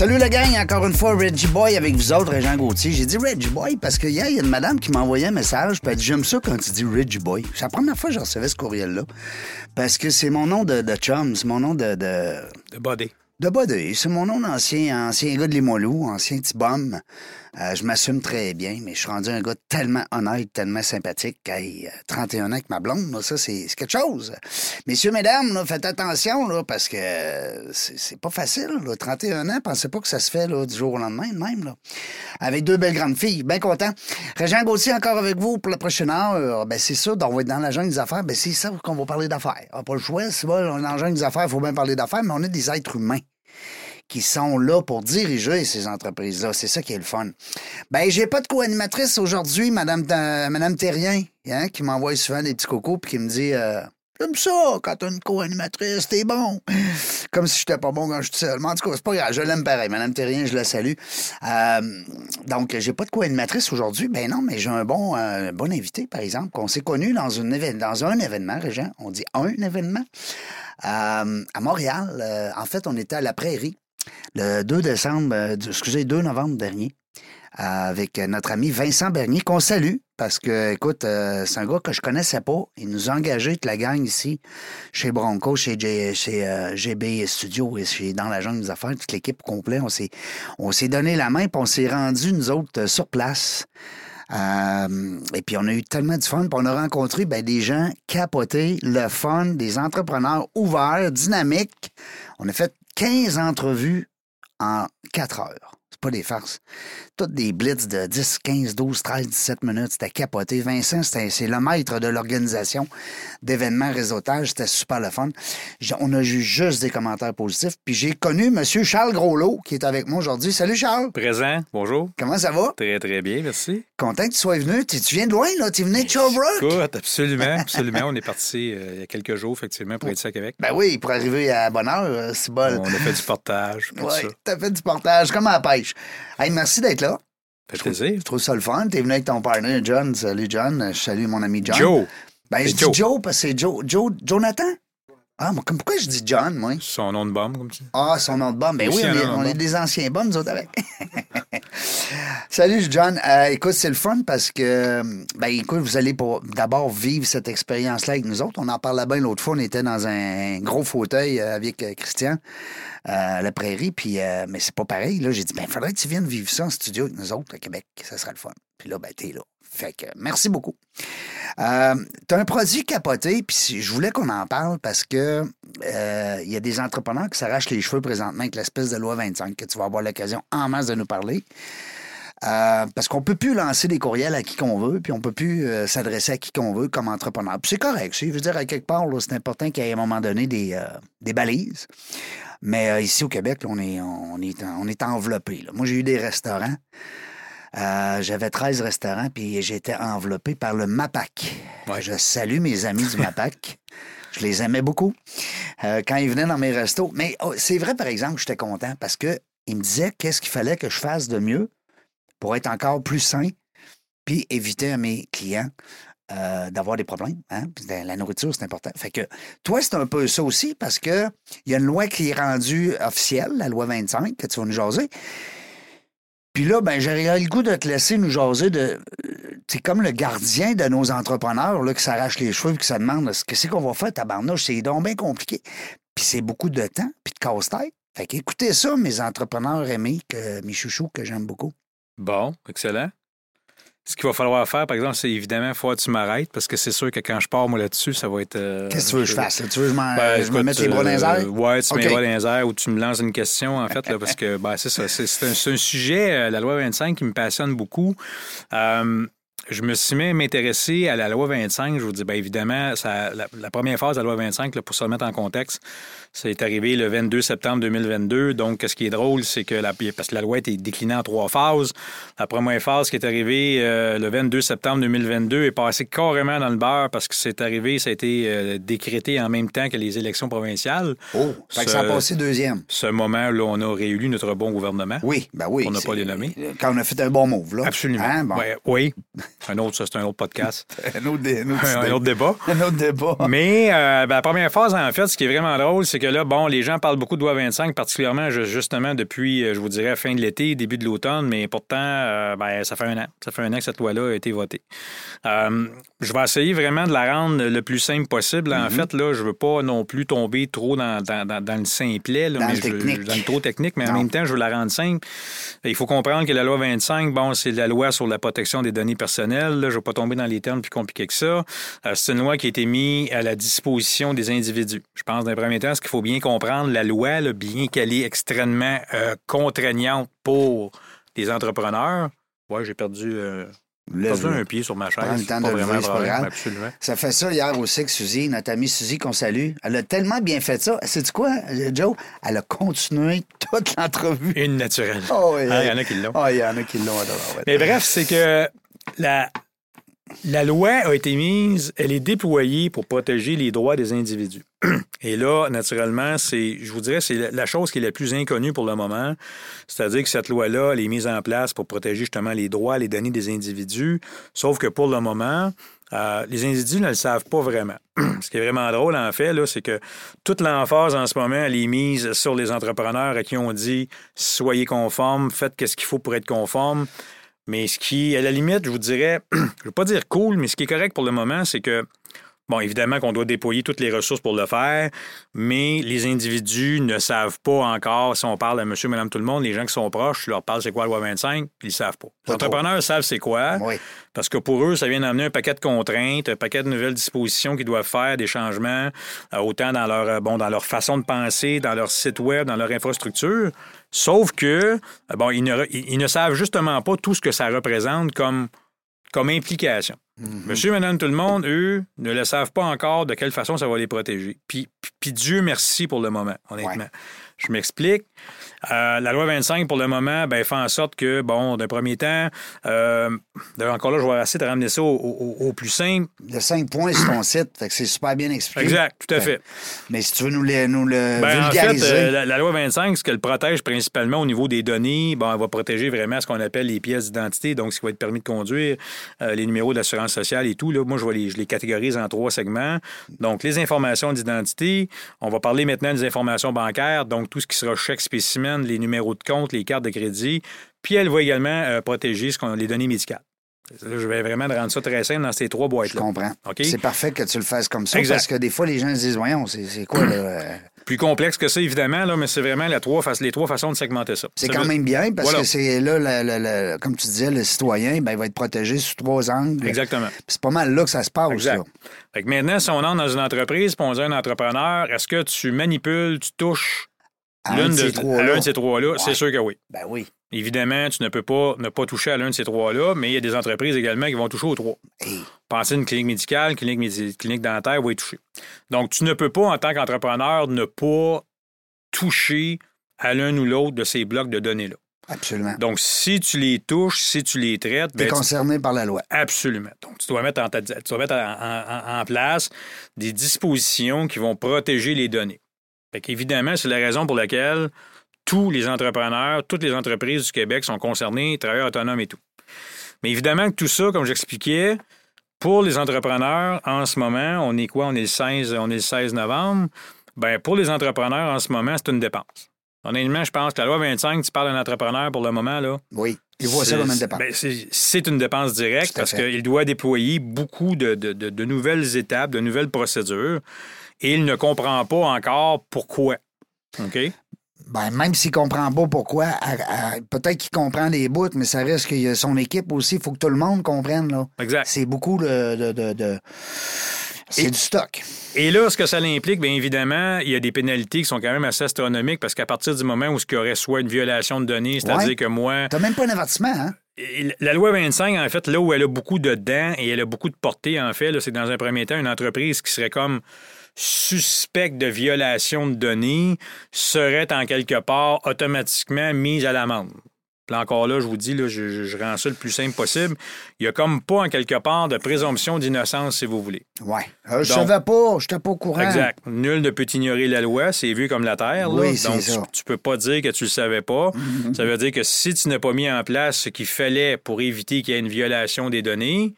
Salut la gang, encore une fois Reggie Boy avec vous autres, Jean Gauthier. J'ai dit Reggie Boy parce qu'il y a une madame qui m'a envoyé un message, puis elle dit J'aime ça quand tu dis Reggie Boy. C'est la première fois que je recevais ce courriel-là. Parce que c'est mon nom de, de chum, c'est mon nom de. De, de body. De body. C'est mon nom d'ancien ancien gars de Limoilou, ancien petit bum. Euh, je m'assume très bien, mais je suis rendu un gars tellement honnête, tellement sympathique. Hey, 31 ans avec ma blonde, ça, c'est quelque chose. Messieurs, mesdames, faites attention, là, parce que c'est pas facile. Là. 31 ans, pensez pas que ça se fait du jour au lendemain, même. Avec deux belles grandes filles, bien content. Régent Gauthier, encore avec vous pour la prochaine heure. Ben, c'est ça, on va être dans la jungle des affaires. Ben, c'est ça qu'on va parler d'affaires. Ah, pas le choix, c'est on est dans la jungle des affaires, il faut bien parler d'affaires, mais on est des êtres humains qui sont là pour diriger ces entreprises-là. C'est ça qui est le fun. Ben, j'ai pas de co-animatrice aujourd'hui, Madame, Madame Terrien, hein, qui m'envoie souvent des petits cocos puis qui me dit euh, J'aime ça, quand t'as une co-animatrice, t'es bon. Comme si j'étais pas bon quand je suis seul. En tout cas, c'est pas grave, je l'aime pareil. Madame Terrien, je la salue. Euh, donc, j'ai pas de co-animatrice aujourd'hui. Ben non, mais j'ai un bon, euh, bon invité, par exemple, qu'on s'est connu dans, une dans un événement, Régent. On dit un événement. Euh, à Montréal, en fait, on était à la Prairie le 2 décembre, euh, excusez, 2 novembre dernier, avec notre ami Vincent Bernier, qu'on salue, parce que, écoute, euh, c'est un gars que je connaissais pas. Il nous a engagés, toute la gang ici, chez Bronco, chez, GB euh, Studio et chez Dans la jungle des affaires, toute l'équipe complète. On s'est donné la main, puis on s'est rendu, nous autres, sur place. et puis, on a eu tellement de fun. Puis, on a rencontré ben, des gens capotés, le fun, des entrepreneurs ouverts, dynamiques. On a fait 15 entrevues en 4 heures. C'est pas des farces. Toutes des blitz de 10, 15, 12, 13, 17 minutes. C'était capoté. Vincent, c'est le maître de l'organisation d'événements réseautage. C'était super le fun. On a eu juste des commentaires positifs. Puis j'ai connu M. Charles Groslot qui est avec moi aujourd'hui. Salut Charles. Présent. Bonjour. Comment ça va? Très, très bien. Merci. Content que tu sois venu. Tu, viens de loin, là. Tu es venu de Sherbrooke? Écoute, absolument. Absolument. On est parti euh, il y a quelques jours, effectivement, pour être ici à Québec. Ben oui, pour arriver à bonne heure. Euh, c'est bon. On a fait du portage. Oui, tu as fait du portage, comme à la pêche. Hey, merci d'être là. Fait plaisir. Je trouve ça le fun. T'es venu avec ton partenaire, John. Salut, John. Je salue mon ami John. Joe. Ben, je dis Joe. parce que c'est Joe. Joe. Jonathan? Ah, moi, pourquoi je dis John, moi? Son nom de bombe, comme tu dis. Ah, son nom de bombe. Ben oui, on, est, des anciens bombes, nous autres, avec. Salut, John. Euh, écoute, c'est le fun parce que, ben écoute, vous allez d'abord vivre cette expérience-là avec nous autres. On en parlait bien l'autre fois. On était dans un gros fauteuil euh, avec euh, Christian à la prairie, puis, mais c'est pas pareil. Là, j'ai dit, ben, il faudrait que tu viennes vivre ça en studio avec nous autres à Québec. Ça serait le fun. Puis là, ben, t'es là. Fait que merci beaucoup. Euh, tu as un produit capoté, puis je voulais qu'on en parle parce que euh, il y a des entrepreneurs qui s'arrachent les cheveux présentement avec l'espèce de loi 25 que tu vas avoir l'occasion en masse de nous parler. Euh, parce qu'on peut plus lancer des courriels à qui qu'on veut, puis on peut plus s'adresser à qui qu'on veut comme entrepreneur. Puis c'est correct. Je veux dire, à quelque part, c'est important qu'il y ait à un moment donné des, des balises. Mais ici au Québec, on, est, on, est, on est enveloppé. Moi, j'ai eu des restaurants. Euh, j'avais 13 restaurants, puis j'étais enveloppé par le MAPAC. Je salue mes amis du MAPAC. Je les aimais beaucoup euh, quand ils venaient dans mes restos. Mais oh, c'est vrai, par exemple, que j'étais content parce qu'ils me disaient qu'est-ce qu'il fallait que je fasse de mieux pour être encore plus sain, puis éviter à mes clients euh, d'avoir des problèmes. Hein? La nourriture, c'est important. Fait que toi, c'est un peu ça aussi parce que il y a une loi qui est rendue officielle, la loi 25, que tu vas nous jaser. Puis là, ben, j'aurais le goût de te laisser nous jaser de. C'est comme le gardien de nos entrepreneurs là, qui s'arrache les cheveux et qui se demande qu'est-ce qu'on va faire, tabarnouche. C'est donc bien compliqué. Puis c'est beaucoup de temps, puis de casse-tête. Fait qu'écoutez ça, mes entrepreneurs aimés, que, mes chouchous que j'aime beaucoup. Bon, excellent. Ce qu'il va falloir faire, par exemple, c'est évidemment, il faut que tu m'arrêtes parce que c'est sûr que quand je pars, moi, là-dessus, ça va être. Euh, Qu'est-ce que tu veux que je fasse? Tu veux que je, ben, me mette les bras dans les airs? ouais, tu mets les bras dans les ou tu me lances une question, en fait, là, parce que ben, c'est ça. C'est un, sujet, euh, la loi 25, qui me passionne beaucoup. Euh, je me suis mis à m'intéresser à la loi 25. Je vous dis, bien évidemment, ça, la, la première phase de la loi 25, là, pour se remettre en contexte, c'est arrivé le 22 septembre 2022. Donc, ce qui est drôle, c'est que la, parce que la loi a été déclinée en trois phases. La première phase qui est arrivée euh, le 22 septembre 2022 est passée carrément dans le beurre parce que c'est arrivé, ça a été euh, décrété en même temps que les élections provinciales. Oh, fait que ça a Ce- passé deuxième. Ce moment où on a réélu notre bon gouvernement. Oui, ben oui. Ne c'est- pas les nommer. Quand on a fait un bon move, là. Absolument. Hein, bon. Ouais, oui. Un autre, ça, c'est un autre podcast. Un autre, un autre un idée. autre débat. Un autre débat. Mais euh, ben, la première phase, en fait, ce qui est vraiment drôle, c'est que là, bon, les gens parlent beaucoup de loi 25, particulièrement ju- justement depuis, euh, je vous dirais, fin de l'été, début de l'automne, mais pourtant, euh, ben, ça fait un an. Ça fait un an que cette loi-là a été votée. Euh, je vais essayer vraiment de la rendre le plus simple possible. En fait, là, je veux pas non plus tomber trop dans, dans, dans- dans le simplet, là, Dans mais le je- dans le trop technique, mais en même temps, je veux la rendre simple. Il faut comprendre que la loi 25, bon, c'est la loi sur la protection des données personnelles. Là, je ne vais pas tomber dans les termes plus compliqués que ça. Euh, c'est une loi qui a été mise à la disposition des individus. Je pense, d'un premier temps, ce qu'il faut bien comprendre, la loi, là, bien qu'elle est extrêmement euh, contraignante pour les entrepreneurs. Ouais, j'ai perdu, euh, perdu un pied sur ma chaise. Prends le temps Pas de vraiment grave. Absolument. Ça fait ça hier aussi que Suzy, notre amie Suzy qu'on salue. Elle a tellement bien fait ça. Sais-tu quoi, Joe? Elle a continué toute l'entrevue. Une naturelle. Oh, oui, Ah, oui. Il y en a qui l'ont. Ah, il y en a qui l'ont. Mais bref, c'est que la, la loi a été mise, elle est déployée pour protéger les droits des individus. Et là, naturellement, c'est, je vous dirais, c'est la- chose qui est la plus inconnue pour le moment. C'est-à-dire que cette loi-là, elle est mise en place pour protéger justement les droits, les données des individus. Sauf que pour le moment, euh, les individus ne le savent pas vraiment. Ce qui est vraiment drôle, en fait, c'est que toute l'emphase en ce moment, elle est mise sur les entrepreneurs à qui on dit soyez conformes, faites ce qu'il faut pour être conforme. Mais ce qui, à la limite, je vous dirais, je ne veux pas dire cool, mais ce qui est correct pour le moment, c'est que, bon, évidemment qu'on doit déployer toutes les ressources pour le faire, mais les individus ne savent pas encore, si on parle à monsieur, madame, tout le monde, les gens qui sont proches, leur parle c'est quoi la loi 25, puis ils ne savent pas. Les trop. entrepreneurs savent c'est quoi, Oui. parce que pour eux, ça vient d'amener un paquet de contraintes, un paquet de nouvelles dispositions qu'ils doivent faire, des changements, euh, autant dans leur, euh, bon, dans leur façon de penser, dans leur site web, dans leur infrastructure. Sauf que, euh, bon, ils ne, ils- ils ne savent justement pas tout ce que ça représente comme, comme implication. Monsieur, madame, tout le monde, eux, ne le savent pas encore de quelle façon ça va les protéger. Puis, puis- puis Dieu merci pour le moment, honnêtement. Ouais. Je m'explique. Euh, la loi 25, pour le moment, ben, fait en sorte que, bon, d'un premier temps, euh, d'ailleurs, encore là, je vais essayer de ramener ça au, au- au plus simple. A cinq points sur ton site, fait que c'est super bien expliqué. Exact, tout à Fait- fait. Mais si tu veux nous le, nous le Ben, en fait, vulgariser. euh, la, la loi 25, ce qu'elle protège principalement au niveau des données, bon, elle va protéger vraiment ce qu'on appelle les pièces d'identité, donc ce qui va être permis de conduire, les numéros d'assurance sociale et tout. Là, moi, je, vais les, je les catégorise en trois segments. Donc, les informations d'identité. On va parler maintenant des informations bancaires, donc tout ce qui sera chèque les numéros de compte, les cartes de crédit. Puis, elle va également euh, protéger ce qu'on, les données médicales. Là, je vais vraiment rendre ça très simple dans ces trois Je boîtes-là. comprends. OK? C'est parfait que tu le fasses comme ça Exact. parce que des fois, les gens se disent Voyons, c'est c'est quoi là? euh, Plus complexe que ça, évidemment, là, mais c'est vraiment la trois, les trois façons de segmenter ça. C'est Ça quand veut- même bien parce Voilà. que c'est là, le- le- le- comme tu disais, le citoyen, ben, il va être protégé sous trois angles. Exactement. Puis C'est pas mal là que ça se passe. Exact. là. Fait que maintenant, si on entre dans une entreprise puis on dit à un entrepreneur, est-ce que tu manipules, tu touches À un l'une de ces de- trois-là. à l'un de ces trois-là? Ouais. C'est sûr que oui. Ben oui. Évidemment, tu ne peux pas ne pas toucher à l'un de ces trois-là, mais il y a des entreprises également qui vont toucher aux trois. Hey, Pensez à une clinique médicale, clinique, clinique dentaire va y toucher. Donc, tu ne peux pas, en tant qu'entrepreneur, ne pas toucher à l'un ou l'autre de ces blocs de données-là. absolument. Donc, si tu les touches, si tu les traites, Tu es ben, tu- concerné par la loi. Absolument. Donc, tu dois mettre, en, ta- tu dois mettre en, en- en- en place des dispositions qui vont protéger les données. Fait qu'évidemment, c'est la raison pour laquelle tous les entrepreneurs, toutes les entreprises du Québec sont concernées, travailleurs autonomes et tout. Mais évidemment que tout ça, comme j'expliquais, pour les entrepreneurs, en ce moment, on est quoi? On est le 16, on est le 16 novembre. Ben, pour les entrepreneurs, en ce moment, c'est une dépense. Honnêtement, je pense que la loi 25, tu parles d'un entrepreneur pour le moment, là, Oui. Il voit ça comme une dépense. ben, c'est- une dépense directe parce qu'il doit déployer beaucoup de, de- de- de nouvelles étapes, de nouvelles procédures et il ne comprend pas encore pourquoi. OK? Ben, même s'il comprend pas pourquoi, peut-être qu'il comprend des bouts, mais ça reste qu'il y a son équipe aussi. Il faut que tout le monde comprenne. Là. Exact. C'est beaucoup de. de- de- de- C'est du stock. Et là, ce que ça implique, bien évidemment, il y a des pénalités qui sont quand même assez astronomiques parce qu'à partir du moment où il y aurait soit une violation de données, c'est-à-dire Ouais. que moi, T'as même pas un avertissement, hein? la loi 25, en fait, là où elle a beaucoup de dents et elle a beaucoup de portée, en fait, c'est dans un premier temps une entreprise qui serait comme suspecte de violation de données serait en quelque part automatiquement mise à l'amende. Là encore là, je vous dis, là, je, rends ça le plus simple possible. Il n'y a comme pas en quelque part de présomption d'innocence, si vous voulez. Oui. Euh, je ne savais pas, je n'étais pas au courant. Exact. Nul ne peut ignorer la loi, c'est vu comme la terre. Oui, Donc, ça. tu, ne peux pas dire que tu le savais pas. Mm-hmm. Ça veut dire que si tu n'as pas mis en place ce qu'il fallait pour éviter qu'il y ait une violation des données,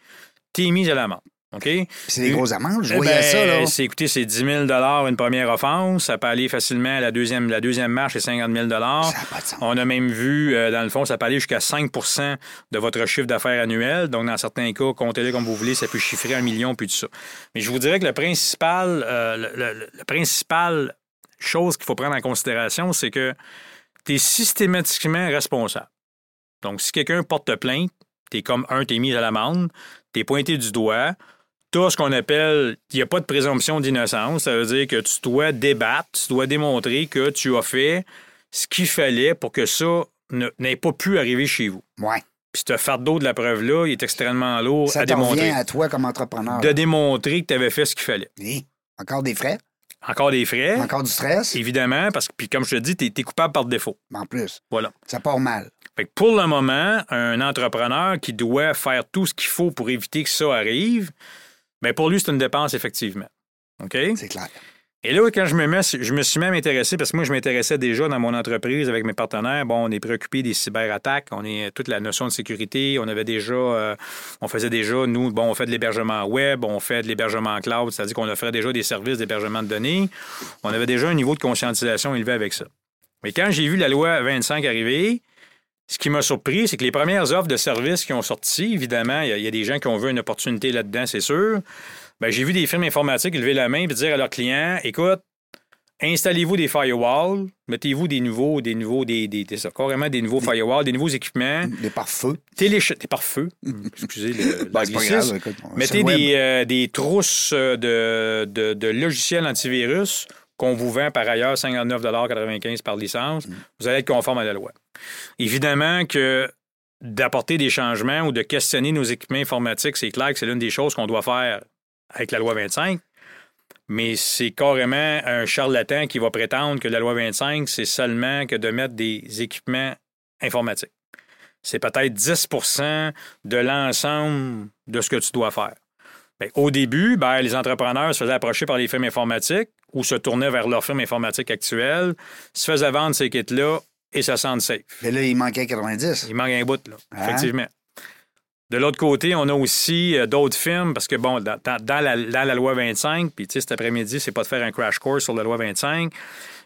tu es mis à l'amende. OK? C'est des grosses amendes, je eh voyais ça. Là. C'est, écoutez, c'est 10 000 une première offense. Ça peut aller facilement à la deuxième, la deuxième marche, c'est 50 000 Ça pas de sens. On a même vu, euh, dans le fond, ça peut aller jusqu'à 5% de votre chiffre d'affaires annuel. Donc, dans certains cas, comptez-le comme vous voulez, ça peut chiffrer un million, puis tout ça. Mais je vous dirais que le principal, euh, le, le principal chose qu'il faut prendre en considération, c'est que tu es systématiquement responsable. Donc, si quelqu'un porte plainte, tu es comme un, tu es mis à l'amende, tu es pointé du doigt, tu as ce qu'on appelle, il n'y a pas de présomption d'innocence. Ça veut dire que tu dois débattre, tu dois démontrer que tu as fait ce qu'il fallait pour que ça n'ait pas pu arriver chez vous. Oui. Puis ce fardeau de la preuve-là, il est extrêmement lourd ça à démontrer. à toi comme entrepreneur. De démontrer que tu avais fait ce qu'il fallait. Oui. Encore des frais? Encore des frais. Encore du stress? Évidemment, parce que, puis comme je te dis, tu es, coupable par défaut. En plus. Voilà. Ça part mal. Fait que pour le moment, un entrepreneur qui doit faire tout ce qu'il faut pour éviter que ça arrive, mais pour lui, c'est une dépense, effectivement. OK? C'est clair. Et là, quand je me mets, je me suis même intéressé, parce que moi, je m'intéressais déjà dans mon entreprise avec mes partenaires. Bon, on est préoccupé des cyberattaques, on est toute la notion de sécurité. On avait déjà, euh, on faisait déjà, nous, bon, on fait de l'hébergement web, on fait de l'hébergement cloud, c'est-à-dire qu'on offrait déjà des services d'hébergement de données. On avait déjà un niveau de conscientisation élevé avec ça. Mais quand j'ai vu la loi 25 arriver, ce qui m'a surpris, c'est que les premières offres de services qui ont sorti, évidemment, il y, a des gens qui ont vu une opportunité là-dedans, c'est sûr. Ben, j'ai vu des firmes informatiques lever la main et dire à leurs clients écoute, installez-vous des firewalls, mettez-vous des nouveaux, des nouveaux, des, des, des carrément des nouveaux firewalls, des nouveaux équipements. Des pare-feux. Téléch... Des pare-feux. Excusez le. ben, Mettez des, euh, des, trousses euh, de, de, de, logiciels antivirus qu'on vous vend par ailleurs 59,95 par licence. Mm. Vous allez être conforme à la loi. Évidemment que d'apporter des changements ou de questionner nos équipements informatiques, c'est clair que c'est l'une des choses qu'on doit faire avec la loi 25, mais c'est carrément un charlatan qui va prétendre que la loi 25, c'est seulement que de mettre des équipements informatiques. C'est peut-être 10% de l'ensemble de ce que tu dois faire. Bien, au début, ben, les entrepreneurs se faisaient approcher par les firmes informatiques ou se tournaient vers leur firme informatique actuelle, se faisaient vendre ces kits-là et ça sent safe. Mais là, il manquait 90. Il manque un bout, là, hein? effectivement. De l'autre côté, on a aussi euh, d'autres firmes, parce que, bon, dans, la, dans la, loi 25, puis, tu sais, cet après-midi, c'est pas de faire un crash course sur la loi 25.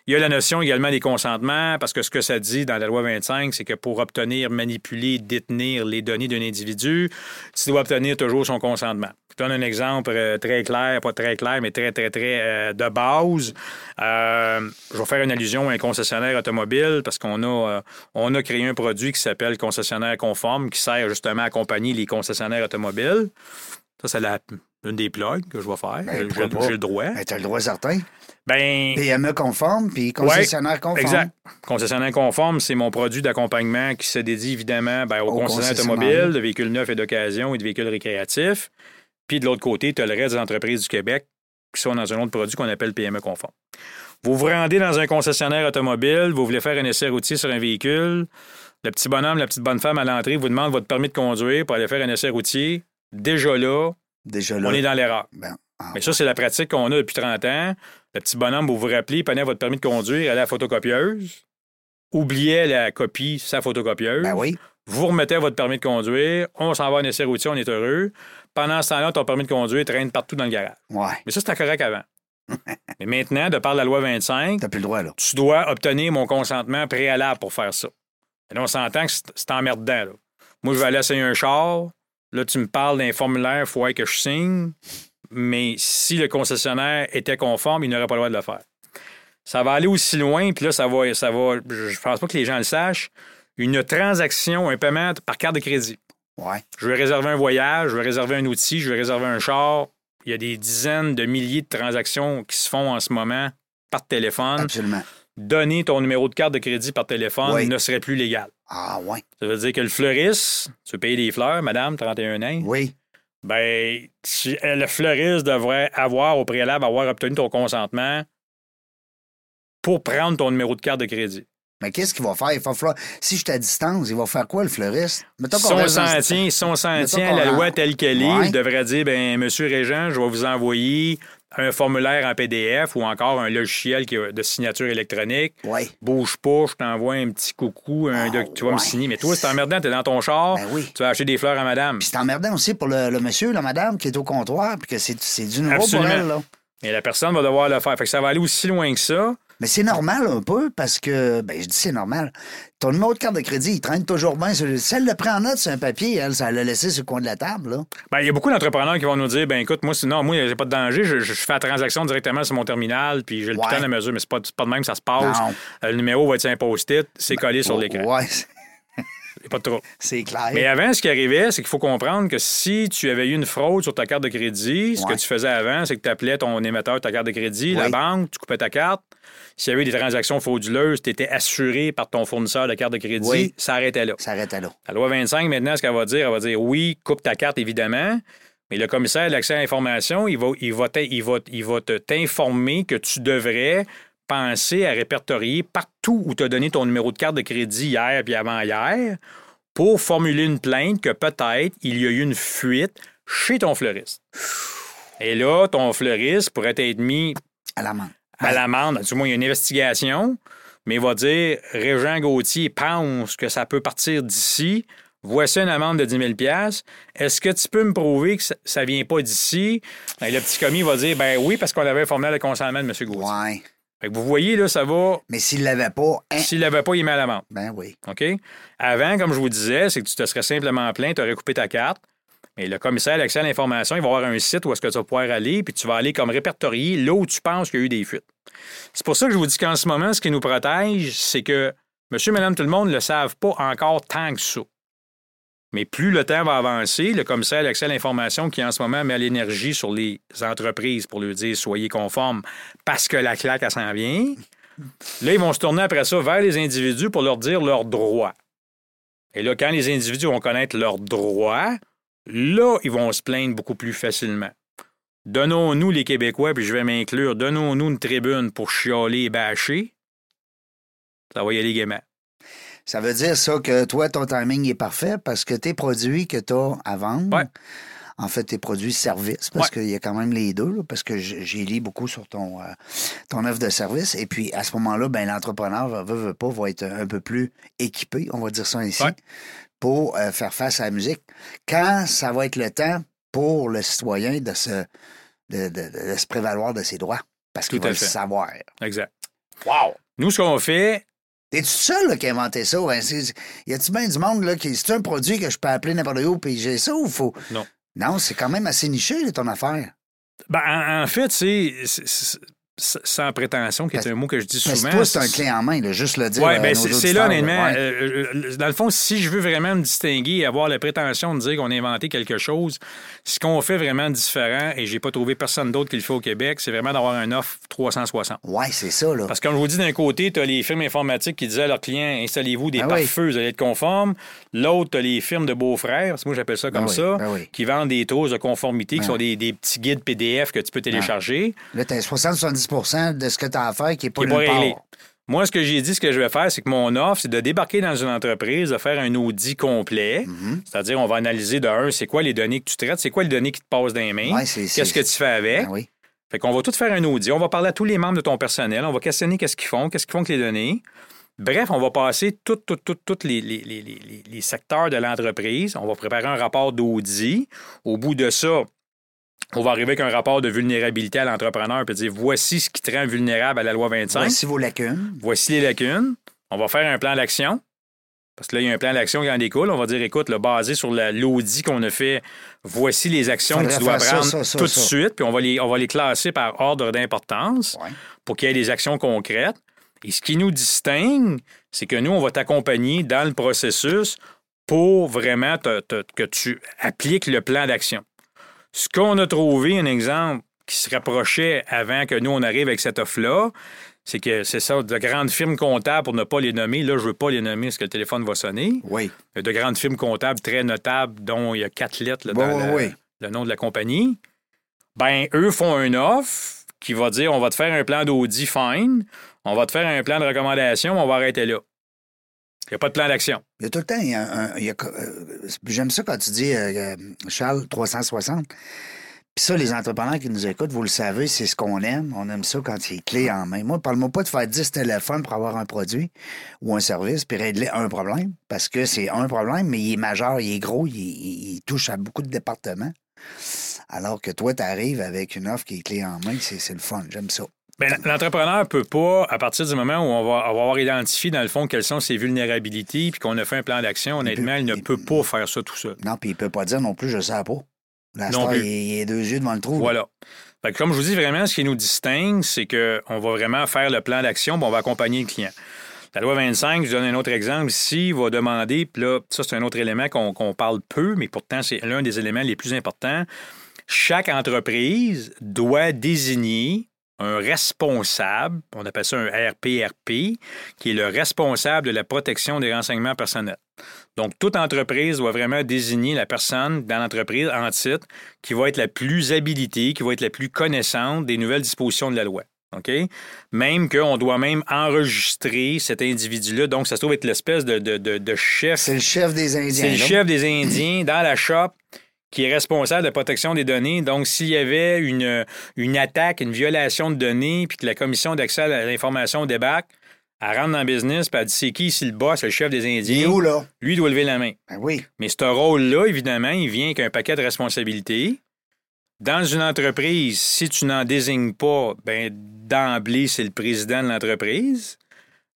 Il y a la notion également des consentements, parce que ce que ça dit dans la loi 25, c'est que pour obtenir, manipuler, détenir les données d'un individu, tu dois obtenir toujours son consentement. Je donne un exemple euh, très clair, pas très clair, mais très, très, très euh, de base. Euh, je vais faire une allusion à un concessionnaire automobile parce qu'on a, on a créé un produit qui s'appelle concessionnaire conforme qui sert justement à accompagner les concessionnaires automobiles. Ça, c'est la, une des plugs que je vais faire. Ben, j'ai le droit. Ben, tu as le droit certain. Ben, PME conforme, puis concessionnaire conforme. Exact. Concessionnaire conforme, c'est mon produit d'accompagnement qui se dédie évidemment ben, aux, concessionnaires automobiles, de véhicules neufs et d'occasion et de véhicules récréatifs. Puis de l'autre côté, tu as le reste des entreprises du Québec qui sont dans un autre produit qu'on appelle PME conforme. Vous vous rendez dans un concessionnaire automobile, vous voulez faire un essai routier sur un véhicule. Le petit bonhomme, la petite bonne femme à l'entrée vous demande votre permis de conduire pour aller faire un essai routier. Déjà là, Déjà là on est dans l'erreur. Ben, ah, Mais ça, c'est la pratique qu'on a depuis 30 ans. Le petit bonhomme, vous vous rappelez, prenait votre permis de conduire, allait à la photocopieuse, oubliait la copie, sa photocopieuse. Ben oui. Vous remettez votre permis de conduire, on s'en va à un essai routier, on est heureux. Pendant ce temps-là, ton permis de conduire traîne partout dans le garage. Ouais. Mais ça, c'était correct avant. Mais maintenant, de par la loi 25, T'as plus le droit, là. tu dois obtenir mon consentement préalable pour faire ça. Et là, on s'entend que c'est emmerdant. Là. Moi, je vais aller essayer un char. Là, tu me parles d'un formulaire, il faut que je signe. Mais si le concessionnaire était conforme, il n'aurait pas le droit de le faire. Ça va aller aussi loin, puis là, ça va, ça va. Je pense pas que les gens le sachent. Une transaction, un paiement par carte de crédit. Ouais. Je vais réserver un voyage, je vais réserver un outil, je vais réserver un char. Il y a des dizaines de milliers de transactions qui se font en ce moment par téléphone. Absolument. Donner ton numéro de carte de crédit par téléphone Oui. ne serait plus légal. Ah, ouais. Ça veut dire que le fleuriste, tu veux payer des fleurs, madame, 31 ans, Oui. ben, tu- euh, le fleuriste devrait avoir, au préalable, avoir obtenu ton consentement pour prendre ton numéro de carte de crédit. Mais qu'est-ce qu'il va faire? Il va falloir... Si je suis à distance, il va faire quoi, le fleuriste? Mettons Si qu'on on reste dans s'en ce- tient, si on s'en Mettons tient à la loi telle qu'elle est, Ouais. je devrais dire, ben, Monsieur Régent, je vais vous envoyer un formulaire en PDF ou encore un logiciel qui de signature électronique. Oui. Bouge pas, je t'envoie un petit coucou, un Ah, doc- tu vas me signer. Mais toi, c'est emmerdant, t'es dans ton char, Ben oui. tu vas acheter des fleurs à madame. Puis c'est emmerdant aussi pour le, le monsieur, la madame qui est au comptoir, puis que c'est c'est du nouveau Absolument. pour elle. Là. Et la personne va devoir le faire. Fait que ça va aller aussi loin que ça. Mais c'est normal un peu parce que, ben, je dis c'est normal. Ton numéro de carte de crédit, il traîne toujours bien. sur- Si elle le prend en note sur un papier, elle, ça l'a laissé sur le coin de la table. Là. Ben, il y a beaucoup d'entrepreneurs qui vont nous dire ben écoute, moi, sinon, moi, j'ai pas de danger, je, je fais la transaction directement sur mon terminal, puis j'ai le Ouais. putain de mesure, mais c'est pas, pas de même que ça se passe. Non. Euh, le numéro va être sur un post-it, c'est collé sur l'écran. Ouais, Pas trop. c'est clair. Mais avant, ce qui arrivait, c'est qu'il faut comprendre que si tu avais eu une fraude sur ta carte de crédit, ce Ouais. que tu faisais avant, c'est que tu appelais ton émetteur de ta carte de crédit, la banque, tu coupais ta carte. S'il y avait eu des transactions frauduleuses, tu étais assuré par ton fournisseur de carte de crédit, Oui. ça arrêtait là. Ça arrête là. La loi 25, maintenant, ce qu'elle va dire, elle va dire oui, coupe ta carte, évidemment, mais le commissaire de l'accès à l'information, il va, il va, il va, il va te- t'informer que tu devrais penser à répertorier partout où tu as donné ton numéro de carte de crédit hier puis avant-hier pour formuler une plainte que peut-être il y a eu une fuite chez ton fleuriste. Et là, ton fleuriste pourrait être mis À la main. À l'amende. Du moins, il y a une investigation, mais il va dire Régent Gauthier pense que ça peut partir d'ici. Voici une amende de 10 000 Est-ce que tu peux me prouver que ça ne vient pas d'ici? Ben, le petit commis va dire Ben oui, parce qu'on avait formé le consentement de M. Gauthier. Ouais. Fait que vous voyez, là, ça va. Mais s'il l'avait pas, hein, S'il l'avait pas, il met à l'amende. ben oui. OK? Avant, comme je vous disais, c'est que tu te serais simplement plaint, tu aurais coupé ta carte. Mais le commissaire à l'accès à l'information, il va avoir un site où est-ce que tu vas pouvoir aller, puis tu vas aller comme répertorier là où tu penses qu'il y a eu des fuites. C'est pour ça que je vous dis qu'en ce moment, ce qui nous protège, c'est que monsieur, madame, tout le monde ne le savent pas encore tant que ça. Mais plus le temps va avancer, le commissaire à l'accès à l'information qui en ce moment met l'énergie sur les entreprises pour leur dire soyez conformes parce que la claque, elle s'en vient. Là, ils vont se tourner après ça vers les individus pour leur dire leurs droits. Et là, quand les individus vont connaître leurs droits, là, ils vont se plaindre beaucoup plus facilement. Donnons-nous, les Québécois, puis je vais m'inclure, donnons-nous une tribune pour chialer et bâcher. Ça va y aller gaiement. Ça veut dire ça que toi, ton timing est parfait parce que tes produits que tu as à vendre, Ouais. en fait, tes produits services, parce Ouais. qu'il y a quand même les deux, là, parce que j'ai lu beaucoup sur ton, euh, ton offre de service. Et puis, à ce moment-là, ben, l'entrepreneur, veut, veut pas, va être un peu plus équipé, on va dire ça ainsi, Ouais. Pour euh, faire face à la musique. Quand ça va être le temps pour le citoyen de se, de, de- se prévaloir de ses droits, parce qu'il va le savoir. Exact. Wow! Nous, ce qu'on fait, T'es-tu seul là, qui a inventé ça? C'est- y a-tu bien du monde là, qui. C'est un produit que je peux appeler n'importe où puis j'ai ça ou faut. Non. Non, c'est quand même assez niché, là, ton affaire. ben, en, en fait, c'est- sans prétention, qui est un mot que je dis souvent. C'est un clé en main, là, juste le dire. Oui, euh, ben c'est là, honnêtement. Euh, euh, dans le fond, si je veux vraiment me distinguer et avoir la prétention de dire qu'on a inventé quelque chose, ce qu'on fait vraiment différent, et j'ai pas trouvé personne d'autre qui le fait au Québec, c'est vraiment d'avoir un offre 360. Oui, c'est ça. Là. Parce que, comme je vous dis, d'un côté, tu as les firmes informatiques qui disaient à leurs clients installez-vous des ben parfueuses, vous allez être conformes. L'autre, tu as les firmes de beaux-frères, parce que moi, j'appelle ça ben comme ça, ben qui vendent des taux de conformité, qui sont des, petits guides PDF que tu peux télécharger. Là, tu as 70 de ce que tu as à faire qui n'est pas, est pas. Moi, ce que j'ai dit, ce que je vais faire, c'est que mon offre, c'est de débarquer dans une entreprise, de faire un audit complet. Mhm. C'est-à-dire, on va analyser de un, c'est quoi les données que tu traites, c'est quoi les données qui te passent dans les mains, qu'est-ce que tu fais avec. Ben. Fait qu'on va tout faire un audit. On va parler à tous les membres de ton personnel. On va questionner qu'est-ce qu'ils font, qu'est-ce qu'ils font avec les données. Bref, on va passer tous tout, tout, tout, les, les, les, les, secteurs de l'entreprise. On va préparer un rapport d'audit. Au bout de ça, on va arriver avec un rapport de vulnérabilité à l'entrepreneur et dire voici ce qui te rend vulnérable à la loi 25 Voici vos lacunes. voici les lacunes. On va faire un plan d'action. Parce que là, il y a un plan d'action qui en découle. On va dire, écoute, là, basé sur la- l'audit qu'on a fait, voici les actions que tu dois ça, prendre ça, ça, tout de suite. Puis on va, les, on va les classer par ordre d'importance Ouais. pour qu'il y ait des actions concrètes. Et ce qui nous distingue, c'est que nous, on va t'accompagner dans le processus pour vraiment te- te- que tu appliques le plan d'action. Ce qu'on a trouvé, un exemple qui se rapprochait avant que nous, on arrive avec cette offre-là, c'est que c'est ça, de grandes firmes comptables, pour ne pas les nommer, là, je ne veux pas les nommer parce que le téléphone va sonner. Oui. De grandes firmes comptables très notables, dont il y a quatre lettres là, dans oui, le, nom de la compagnie. Ben, eux font un offre qui va dire on va te faire un plan d'audit fine, on va te faire un plan de recommandation, on va arrêter là. Il n'y a pas de plan d'action. Il y a tout le temps, il y a euh, j'aime ça quand tu dis, euh, euh, Charles, 360. Puis ça, les entrepreneurs qui nous écoutent, vous le savez, c'est ce qu'on aime. On aime ça quand il est clé en main. Moi, parle-moi pas de faire 10 téléphones pour avoir un produit ou un service puis régler un problème. Parce que c'est un problème, mais il est majeur, il est gros, il, touche à beaucoup de départements. Alors que toi, tu arrives avec une offre qui est clé en main, c'est le fun. J'aime ça. Ben, L'entrepreneur ne peut pas, à partir du moment où on va avoir identifié, dans le fond, quelles sont ses vulnérabilités, puis qu'on a fait un plan d'action, honnêtement, il, ne il- peut pas faire ça tout seul. Non, puis il peut pas dire non plus, je sais pas. La Non plus. il, il est deux yeux devant le trou. Voilà. Fait que comme je vous dis, vraiment, ce qui nous distingue, c'est qu'on va vraiment faire le plan d'action, puis on va accompagner le client. La loi 25, je donne un autre exemple ici, va demander, puis là, ça, c'est un autre élément qu'on qu'on parle peu, mais pourtant, c'est l'un des éléments les plus importants. Chaque entreprise doit désigner un responsable, on appelle ça un RPRP, qui est le responsable de la protection des renseignements personnels. Donc, toute entreprise doit vraiment désigner la personne dans l'entreprise en titre qui va être la plus habilitée, qui va être la plus connaissante des nouvelles dispositions de la loi. OK? Même qu'on doit même enregistrer cet individu-là. Donc, ça se trouve être l'espèce de, de- de- de chef. C'est le chef des Indiens. C'est le chef des Indiens dans la shop qui est responsable de la protection des données. Donc, s'il y avait une, une attaque, une violation de données, puis que la commission d'accès à l'information débarque, elle rentre dans le business, puis elle dit c'est qui ici le boss, le chef des Il est Indiens? où, là? Lui doit lever la main. Ben oui. Mais ce rôle-là, évidemment, il vient avec un paquet de responsabilités. Dans une entreprise, si tu n'en désignes pas, ben d'emblée, c'est le président de l'entreprise.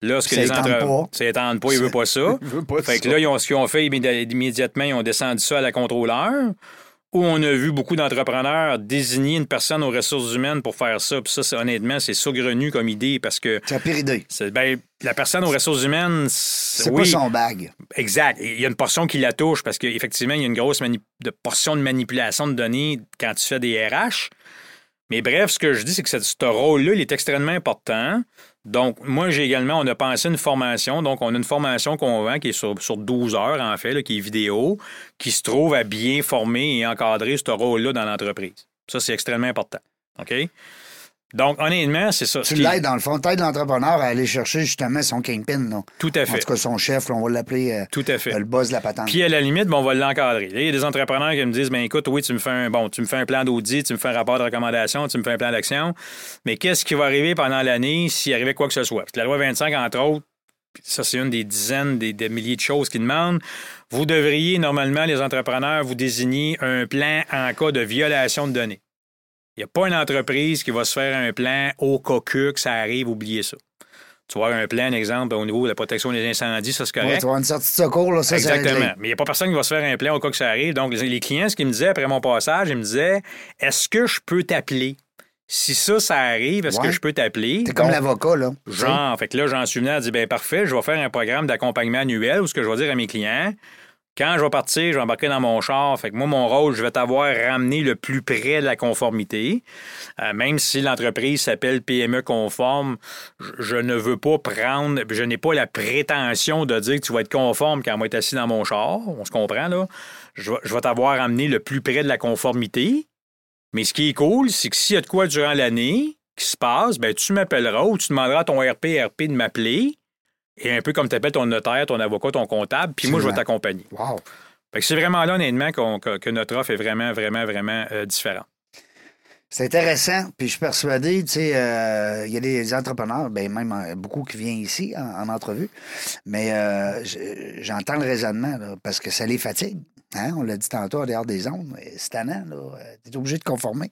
Là, ce que Ça les étende entre- pas. Ça étende pas, il veut pas ça. Veut pas Fait que ça. là, ils ont, ce qu'ils ont fait immédi- immédiatement, ils ont descendu ça à la contrôleur. Où on a vu beaucoup d'entrepreneurs désigner une personne aux ressources humaines pour faire ça. Puis ça, c'est- honnêtement, c'est saugrenu comme idée parce que C'est la pire idée. c'est- ben, la personne aux ressources humaines, c'est C'est oui, pas son bag. Exact. Il y a une portion qui la touche parce qu'effectivement, il y a une grosse mani- de portion de manipulation de données quand tu fais des RH. Mais bref, ce que je dis, c'est que ce, ce rôle-là, il est extrêmement important. Donc, moi, j'ai également, on a pensé une formation. Donc, on a une formation qu'on vend qui est sur, sur 12 heures, en fait, qui est vidéo, qui se trouve à bien former et encadrer ce rôle-là dans l'entreprise. Ça, c'est extrêmement important. OK? Donc, honnêtement, c'est ça. Tu Ce qui- l'aides, dans le fond. Tu aides l'entrepreneur à aller chercher justement son kingpin. Là. Tout à En fait. tout cas, son chef, on va l'appeler euh, Tout à fait. le boss de la patente. Puis à la limite, ben, on va l'encadrer. Il y a des entrepreneurs qui me disent ben écoute, oui, tu me fais un bon, tu me fais un plan d'audit, tu me fais un rapport de recommandation, tu me fais un plan d'action. Mais qu'est-ce qui va arriver pendant l'année s'il arrivait quoi que ce soit? Parce que la loi 25, entre autres, ça, c'est une des dizaines, des, des milliers de choses qu'ils demandent. Vous devriez, normalement, les entrepreneurs, vous désigner un plan en cas de violation de données. Il n'y a pas une entreprise qui va se faire un plan au cas que ça arrive, oubliez ça. Tu vois, un plan, exemple, au niveau de la protection des incendies, ça, c'est correct. Ouais, tu vas avoir une sortie de secours, là, ça, c'est Exactement. Mais il n'y a pas personne qui va se faire un plan au cas que ça arrive. Donc, les clients, ce qu'ils me disaient après mon passage, ils me disaient Est-ce que je peux t'appeler? Si ça, ça arrive, est-ce Ouais. que je peux t'appeler? T'es comme l'avocat, là. Genre, fait que là, j'en suis venu à dire ben parfait, je vais faire un programme d'accompagnement annuel où ce que je vais dire à mes clients. Quand je vais partir, je vais embarquer dans mon char. Fait que moi, mon rôle, je vais t'avoir ramené le plus près de la conformité. Euh, même si l'entreprise s'appelle PME conforme, je, ne veux pas prendre, je n'ai pas la prétention de dire que tu vas être conforme quand on va être assis dans mon char. On se comprend, là. Je, vais- je vais t'avoir ramené le plus près de la conformité. Mais ce qui est cool, c'est que s'il y a de quoi durant l'année qui se passe, ben, tu m'appelleras ou tu demanderas à ton RPRP de m'appeler. Et un peu comme tu appelles ton notaire, ton avocat, ton comptable, puis moi, je vais t'accompagner. Wow. Fait que c'est vraiment là, honnêtement, que, que notre offre est vraiment, vraiment, vraiment euh, différente. C'est intéressant, puis je suis persuadé, tu sais, euh, il y a des entrepreneurs, ben même euh, beaucoup qui viennent ici en, en entrevue, mais euh, je- j'entends le raisonnement, là, parce que ça les fatigue. Hein? On l'a dit tantôt en dehors des ondes, mais c'est tannant, là. Tu es obligé de conformer.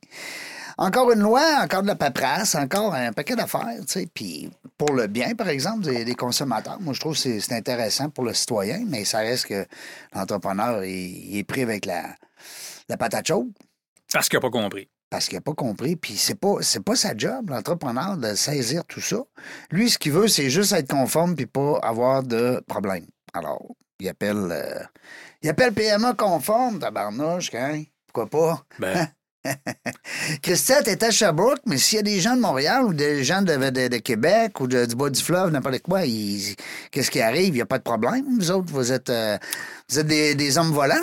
Encore une loi, encore de la paperasse, encore un paquet d'affaires, tu sais, puis pour le bien, par exemple, des, des consommateurs, moi, je trouve que c'est intéressant pour le citoyen, mais ça reste que l'entrepreneur, il, il est pris avec la, la patate chaude Parce qu'il n'a pas compris. parce qu'il n'a pas compris. Puis c'est pas, c'est pas sa job, l'entrepreneur, de saisir tout ça. Lui, ce qu'il veut, c'est juste être conforme puis pas avoir de problème. Alors, il appelle, euh, il appelle PMA conforme, tabarnouche, hein? Pourquoi pas? Ben, Christian, t'es à Sherbrooke, mais s'il y a des gens de Montréal ou des gens de, Québec ou du bas du fleuve, n'importe quoi, qu'est-ce qui arrive? Il n'y a pas de problème. Vous autres, vous êtes, euh, vous êtes des hommes volants?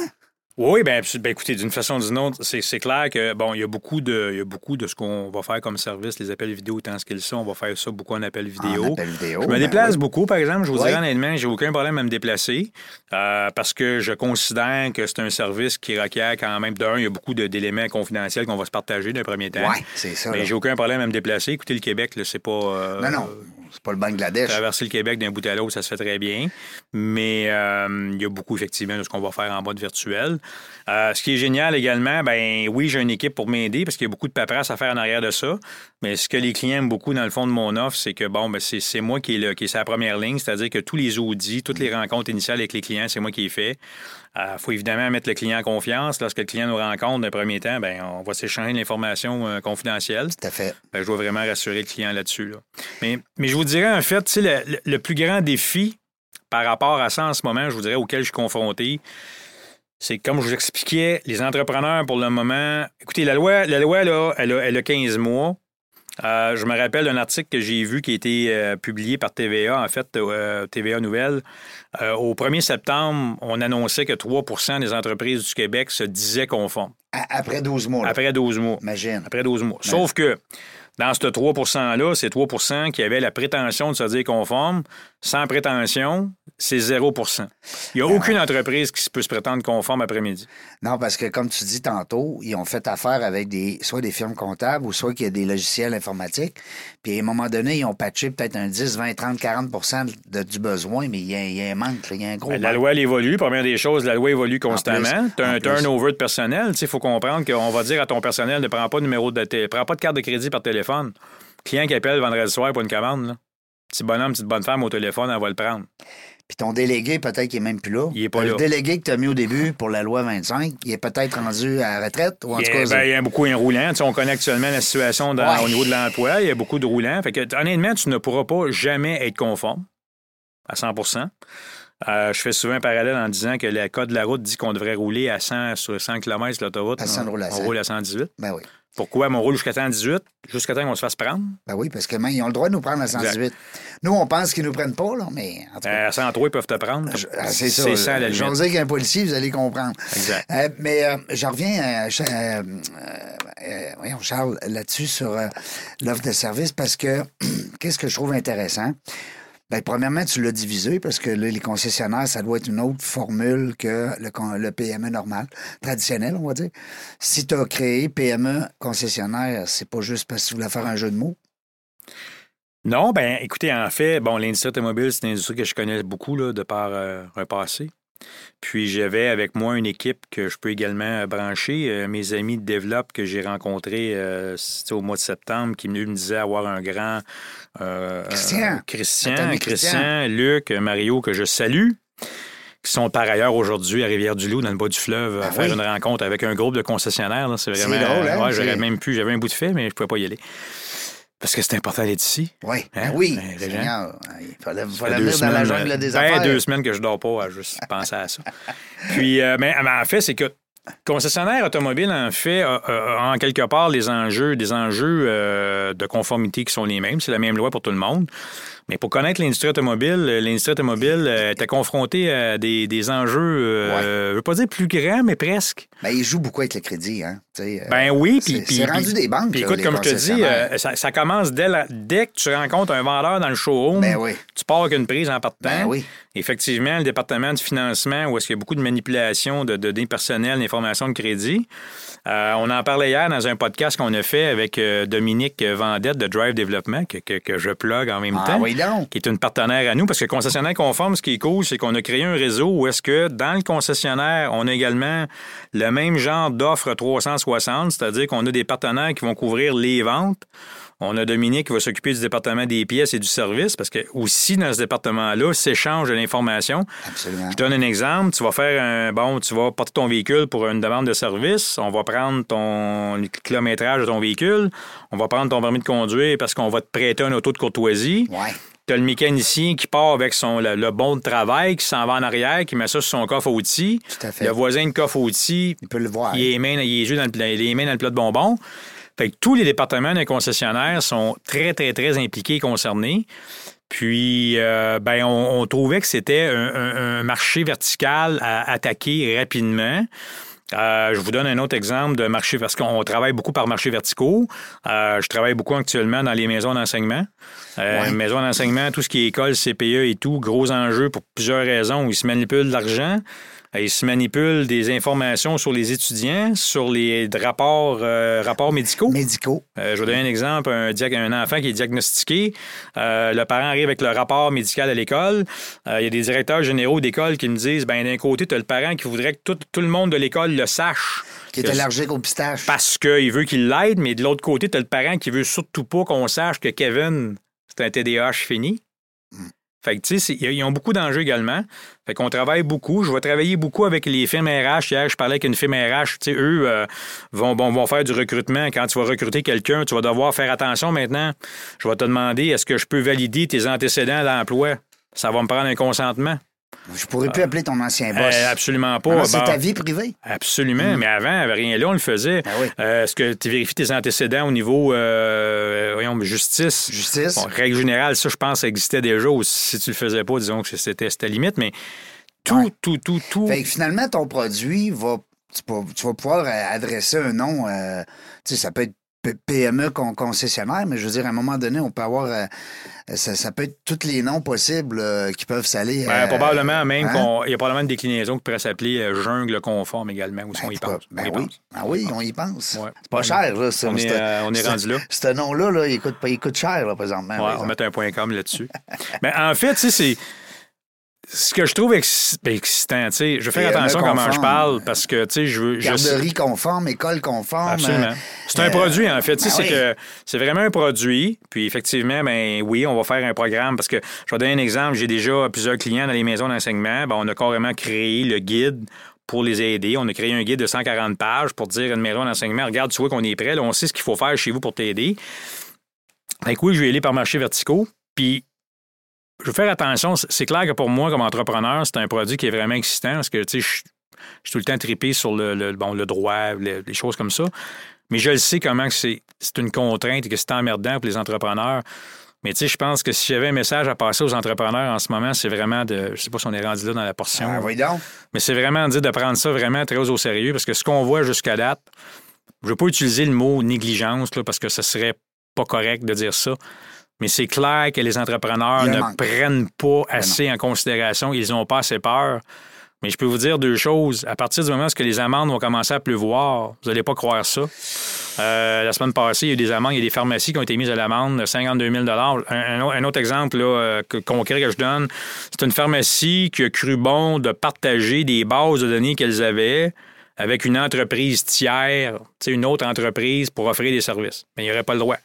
Oui, ben, abs- ben, écoutez, d'une façon ou d'une autre, c'est clair que bon, il y a beaucoup de, il y a beaucoup de ce qu'on va faire comme service, les appels vidéo étant ce qu'ils sont, on va faire ça beaucoup en appels vidéo. En appel vidéo, je me ben déplace oui. beaucoup, par exemple. Je vous Oui. dirais honnêtement, j'ai aucun problème à me déplacer euh, parce que je considère que c'est un service qui requiert quand même d'un, il y a beaucoup d'éléments confidentiels qu'on va se partager d'un premier temps. Oui, c'est ça. Mais là. j'ai aucun problème à me déplacer. Écoutez, le Québec, là, c'est pas. euh, Non, non, c'est pas le Bangladesh. Traverser le Québec d'un bout à l'autre, ça se fait très bien. Mais euh, il y a beaucoup, effectivement, de ce qu'on va faire en mode virtuel. Euh, ce qui est génial également, ben oui, j'ai une équipe pour m'aider parce qu'il y a beaucoup de paperasse à faire en arrière de ça. Mais ce que les clients aiment beaucoup, dans le fond de mon offre, c'est que, bon, ben, c'est moi qui est, le, qui est la première ligne, c'est-à-dire que tous les audits, toutes les rencontres initiales avec les clients, c'est moi qui les fais. Il faut évidemment mettre le client en confiance. Lorsque le client nous rencontre d'un premier temps, ben, on va s'échanger l'information euh, confidentielle. Tout à fait. Ben, je dois vraiment rassurer le client là-dessus. là. Mais, mais je vous dirais, en fait, le, le- le plus grand défi par rapport à ça en ce moment, je vous dirais, auquel je suis confronté, c'est que, comme je vous expliquais, les entrepreneurs, pour le moment... Écoutez, la loi, la loi là, elle, a, elle a 15 mois. Euh, je me rappelle d'un article que j'ai vu qui a été euh, publié par TVA, en fait, euh, TVA Nouvelle. Au 1er septembre, on annonçait que 3% des entreprises du Québec se disaient conformes. Après 12 mois. là. Après 12 mois. Imagine. Après 12 mois. Sauf que dans ce 3 %-là, c'est 3% qui avaient la prétention de se dire conforme. Sans prétention, c'est 0% Il n'y a aucune entreprise qui peut se prétendre conforme après-midi. Non, parce que comme tu dis tantôt, ils ont fait affaire avec des soit des firmes comptables ou soit qu'il y a des logiciels informatiques. Puis à un moment donné, ils ont patché peut-être un 10, 20, 30, 40 de, du besoin, mais il y a, il y a un manque, il y a un gros Ben, La loi, elle évolue. Première des choses, la loi évolue constamment. Tu as un turnover de personnel. Il faut comprendre qu'on va dire à ton personnel ne prends pas de numéro de té- prends pas de carte de crédit par téléphone. Client qui appelle vendredi soir pour une commande, là. Petit bonhomme, petite bonne femme au téléphone, elle va le prendre. Puis ton délégué, peut-être qu'il est même plus là. Il est pas le là. délégué que tu as mis au début pour la loi 25, il est peut-être rendu à la retraite ou en Il y, tout a, cas. ben, il y a beaucoup un roulant. Tu sais, on connaît actuellement la situation dans- Ouais. au niveau de l'emploi. Il y a beaucoup de roulants. Fait que, honnêtement, tu ne pourras pas jamais être conforme à 100% Euh, je fais souvent un parallèle en disant que le code de la route dit qu'on devrait rouler à 100 sur 100 km l'autoroute. Personne on, roule à on 100. roule à 118. Ben oui. Pourquoi? Mais on roule jusqu'à 118, jusqu'à temps qu'on se fasse prendre. Ben oui, parce que ils ont le droit de nous prendre à 118. Nous, on pense qu'ils nous prennent pas, là, mais en tout cas. Euh, à 103, ils peuvent te prendre. Je- ah, c'est ça. C'est ça, à la limite. Dire qu'un policier, vous allez comprendre. Exact. Euh, mais euh, j'en reviens, euh, Cha- euh, euh, voyons, Charles, là-dessus sur euh, l'offre de service parce que qu'est-ce que je trouve intéressant? Ben, premièrement, tu l'as divisé parce que les concessionnaires, ça doit être une autre formule que le, PME normal, traditionnel, on va dire. Si tu as créé PME concessionnaire, c'est pas juste parce que tu voulais faire un jeu de mots? Non, ben écoutez, en fait, bon, l'industrie automobile, c'est une industrie que je connais beaucoup là, de par euh, un passé. Puis j'avais avec moi une équipe que je peux également euh, brancher. Euh, mes amis de développe que j'ai rencontrés euh, c'était au mois de septembre, qui me disaient avoir un grand euh, Christian. Christian, ami Christian, Christian. Luc, Mario, que je salue, qui sont par ailleurs aujourd'hui à Rivière-du-Loup, dans le bas du fleuve, à Ah faire oui. une rencontre avec un groupe de concessionnaires. C'est vraiment. drôle, hein? Ouais, j'aurais C'est- même pu, j'avais un bout de fait, mais je ne pouvais pas y aller. Parce que c'est important d'être ici. Oui, Hein? ben oui. Seigneur, il fallait, fallait venir dans la jungle des ben, affaires. deux semaines que je dors pas à juste penser à ça. Puis, euh, mais, mais en fait, c'est que concessionnaire automobile, en fait, a, a- a en quelque part les enjeux, des enjeux euh, de conformité qui sont les mêmes. C'est la même loi pour tout le monde. Mais pour connaître l'industrie automobile, euh, l'industrie automobile euh, était confrontée à des, des enjeux, euh, je veux pas dire plus grands, mais presque. Ben, il joue beaucoup avec le crédit, hein. Ben oui, c'est- puis... puis- c'est rendu des banques, Puis écoute, comme je te dis, ça, ça commence dès, la- dès que tu rencontres un vendeur dans le showroom. Ben oui. Tu pars avec une prise en partant. Ben oui. Effectivement, le département du financement, où est-ce qu'il y a beaucoup de manipulation de données personnelles, d'informations de crédit. Euh, on en parlait hier dans un podcast qu'on a fait avec euh, Dominique Vendette de Drive Development, que, que- que je plug en même Ah temps oui, donc. qui est une partenaire à nous, parce que concessionnaire conforme, ce qui est cool, c'est qu'on a créé un réseau où est-ce que dans le concessionnaire, on a également le même genre d'offre 360, c'est-à-dire qu'on a des partenaires qui vont couvrir les ventes. On a Dominique qui va s'occuper du département des pièces et du service, parce que aussi dans ce département-là, s'échange de l'information. Absolument. Je donne un exemple. Tu vas faire un. Bon, tu vas porter ton véhicule pour une demande de service. On va prendre ton le kilométrage de ton véhicule. On va prendre ton permis de conduire parce qu'on va te prêter un auto de courtoisie. Ouais. Tu as le mécanicien qui part avec son, le, le bon de travail, qui s'en va en arrière, qui met ça sur son coffre à outils. Tout à fait. Le voisin de coffre à outils, Il peut le voir. il est il yeux dans le, les mains dans le plat de bonbons. Fait que tous les départements d'un concessionnaire sont très, très, très impliqués et concernés. Puis, euh, ben, on, trouvait que c'était un, marché vertical à attaquer rapidement. Euh, je vous donne un autre exemple de marché, parce qu'on travaille beaucoup par marché verticaux. Euh, je travaille beaucoup actuellement dans les maisons d'enseignement. Euh, Maisons d'enseignement, tout ce qui est école, CPE et tout, gros enjeu pour plusieurs raisons. Ils se manipulent de l'argent. Euh, ils se manipulent des informations sur les étudiants, sur les rapports, euh, rapports médicaux. Médicaux. Euh, je vais donner un exemple. Un, un, enfant qui est diagnostiqué, le parent arrive avec le rapport médical à l'école. Il y a des directeurs généraux d'école qui me disent, ben d'un côté, tu as le parent qui voudrait que tout, tout le monde de l'école le sache. Qui est allergique au pistache. Parce qu'il veut qu'il l'aide, mais de l'autre côté, tu as le parent qui veut surtout pas qu'on sache que Kevin, c'est un TDAH fini. Fait que, tu sais, ils ont beaucoup d'enjeux également. Fait qu'on travaille beaucoup. Je vais travailler beaucoup avec les firmes RH. Hier, je parlais avec une firme RH. Tu eux euh, vont, vont faire du recrutement. Quand tu vas recruter quelqu'un, tu vas devoir faire attention maintenant. Je vais te demander, est-ce que je peux valider tes antécédents d'emploi? Ça va me prendre un consentement. Je pourrais plus appeler ton ancien boss. Euh, absolument pas. c'est ta vie privée. Absolument. Mm. Mais avant, rien là, on le faisait. Ben euh, est-ce que tu vérifies tes antécédents au niveau euh, voyons, justice? Justice. règle générale, ça, je pense, ça existait déjà. si tu le faisais pas, disons que c'était la limite. Mais tout, tout, tout, tout. Fait que finalement, ton produit va. Tu, vas pouvoir adresser un nom. tu sais, ça peut être PME concessionnaire, mais je veux dire, à un moment donné, on peut avoir. Euh, ça, peut être tous les noms possibles euh, qui peuvent s'aller. Ben, probablement même hein? qu'il y a probablement une déclinaison qui pourrait s'appeler euh, jungle conforme également, où ben, on y pense. Ben oui. Ah oui, on y pense. C'est pas cher, là. On, est, on est rendu là. Ce nom-là, là, il, coûte, il coûte cher, là, présentement. Ouais, on va mettre un point com là-dessus. mais en fait, c'est ce que je trouve ben, excitant, tu sais, je fais attention comment je parle parce que, tu sais, je veux. Garderie conforme, école conforme. Absolument. Euh, c'est un produit, en fait. Ben c'est que c'est vraiment un produit. Puis, effectivement, ben oui, on va faire un programme parce que je vais donner un exemple. J'ai déjà plusieurs clients dans les maisons d'enseignement. Ben, on a carrément créé le guide pour les aider. On a créé un guide de 140 pages pour dire à une maison d'enseignement, regarde, tu vois qu'on est prêt, là, on sait ce qu'il faut faire chez vous pour t'aider. Fait oui, je vais aller par marché verticaux. Puis je veux faire attention. C'est clair que pour moi, comme entrepreneur, c'est un produit qui est vraiment excitant parce que, je suis tout le temps trippé sur le, bon, le droit, les, choses comme ça. Mais je le sais comment c'est une contrainte et que c'est emmerdant pour les entrepreneurs. Mais tu sais, je pense que si j'avais un message à passer aux entrepreneurs en ce moment, c'est vraiment de. Je sais pas si on est rendu là dans la portion. Ah, oui donc. Mais c'est vraiment de, de prendre ça vraiment très au sérieux parce que ce qu'on voit jusqu'à date, je ne veux pas utiliser le mot négligence là, parce que ce serait pas correct de dire ça. Mais c'est clair que les entrepreneurs ne prennent pas assez en considération. Ils n'ont pas assez peur. Mais je peux vous dire deux choses. À partir du moment où les amendes vont commencer à pleuvoir, vous n'allez pas croire ça. Euh, la semaine passée, il y a eu des amendes, il y a des pharmacies qui ont été mises à l'amende de 52 000 un, un, autre exemple là, euh, concret que je donne, c'est une pharmacie qui a cru bon de partager des bases de données qu'elles avaient avec une entreprise tiers, une autre entreprise pour offrir des services. Mais il n'y aurait pas le droit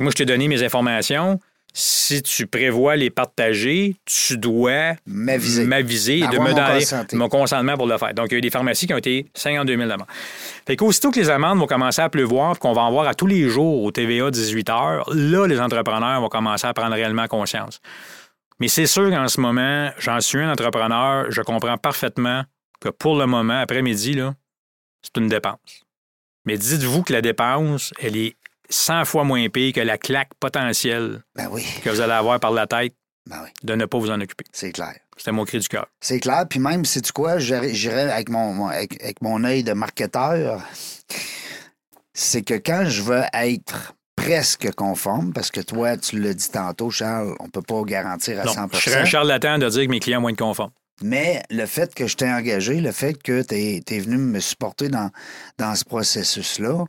moi, je t'ai donné mes informations. Si tu prévois les partager, tu dois m'aviser et de me donner mon consentement pour le faire. Donc, il y a eu des pharmacies qui ont été 52 000 d'amende. Fait qu'aussitôt que les amendes vont commencer à pleuvoir, qu'on va en voir à tous les jours au TVA 18 heures, là, les entrepreneurs vont commencer à prendre réellement conscience. Mais c'est sûr qu'en ce moment, j'en suis un entrepreneur, je comprends parfaitement que pour le moment, après-midi, c'est une dépense. Mais dites-vous que la dépense, elle est 100 fois moins pire que la claque potentielle ben oui. que vous allez avoir par la tête ben de ne pas vous en occuper. C'est clair. C'était mon cri du cœur. C'est clair. Puis même, sais tu quoi, j'irais avec mon, avec, mon œil de marketeur, c'est que quand je veux être presque conforme, parce que toi, tu l'as dit tantôt, Charles, on ne peut pas garantir à 100 Je serais un charlatan de dire que mes clients vont être conformes. Mais le fait que je t'ai engagé, le fait que tu es, venu me supporter dans, dans ce processus-là,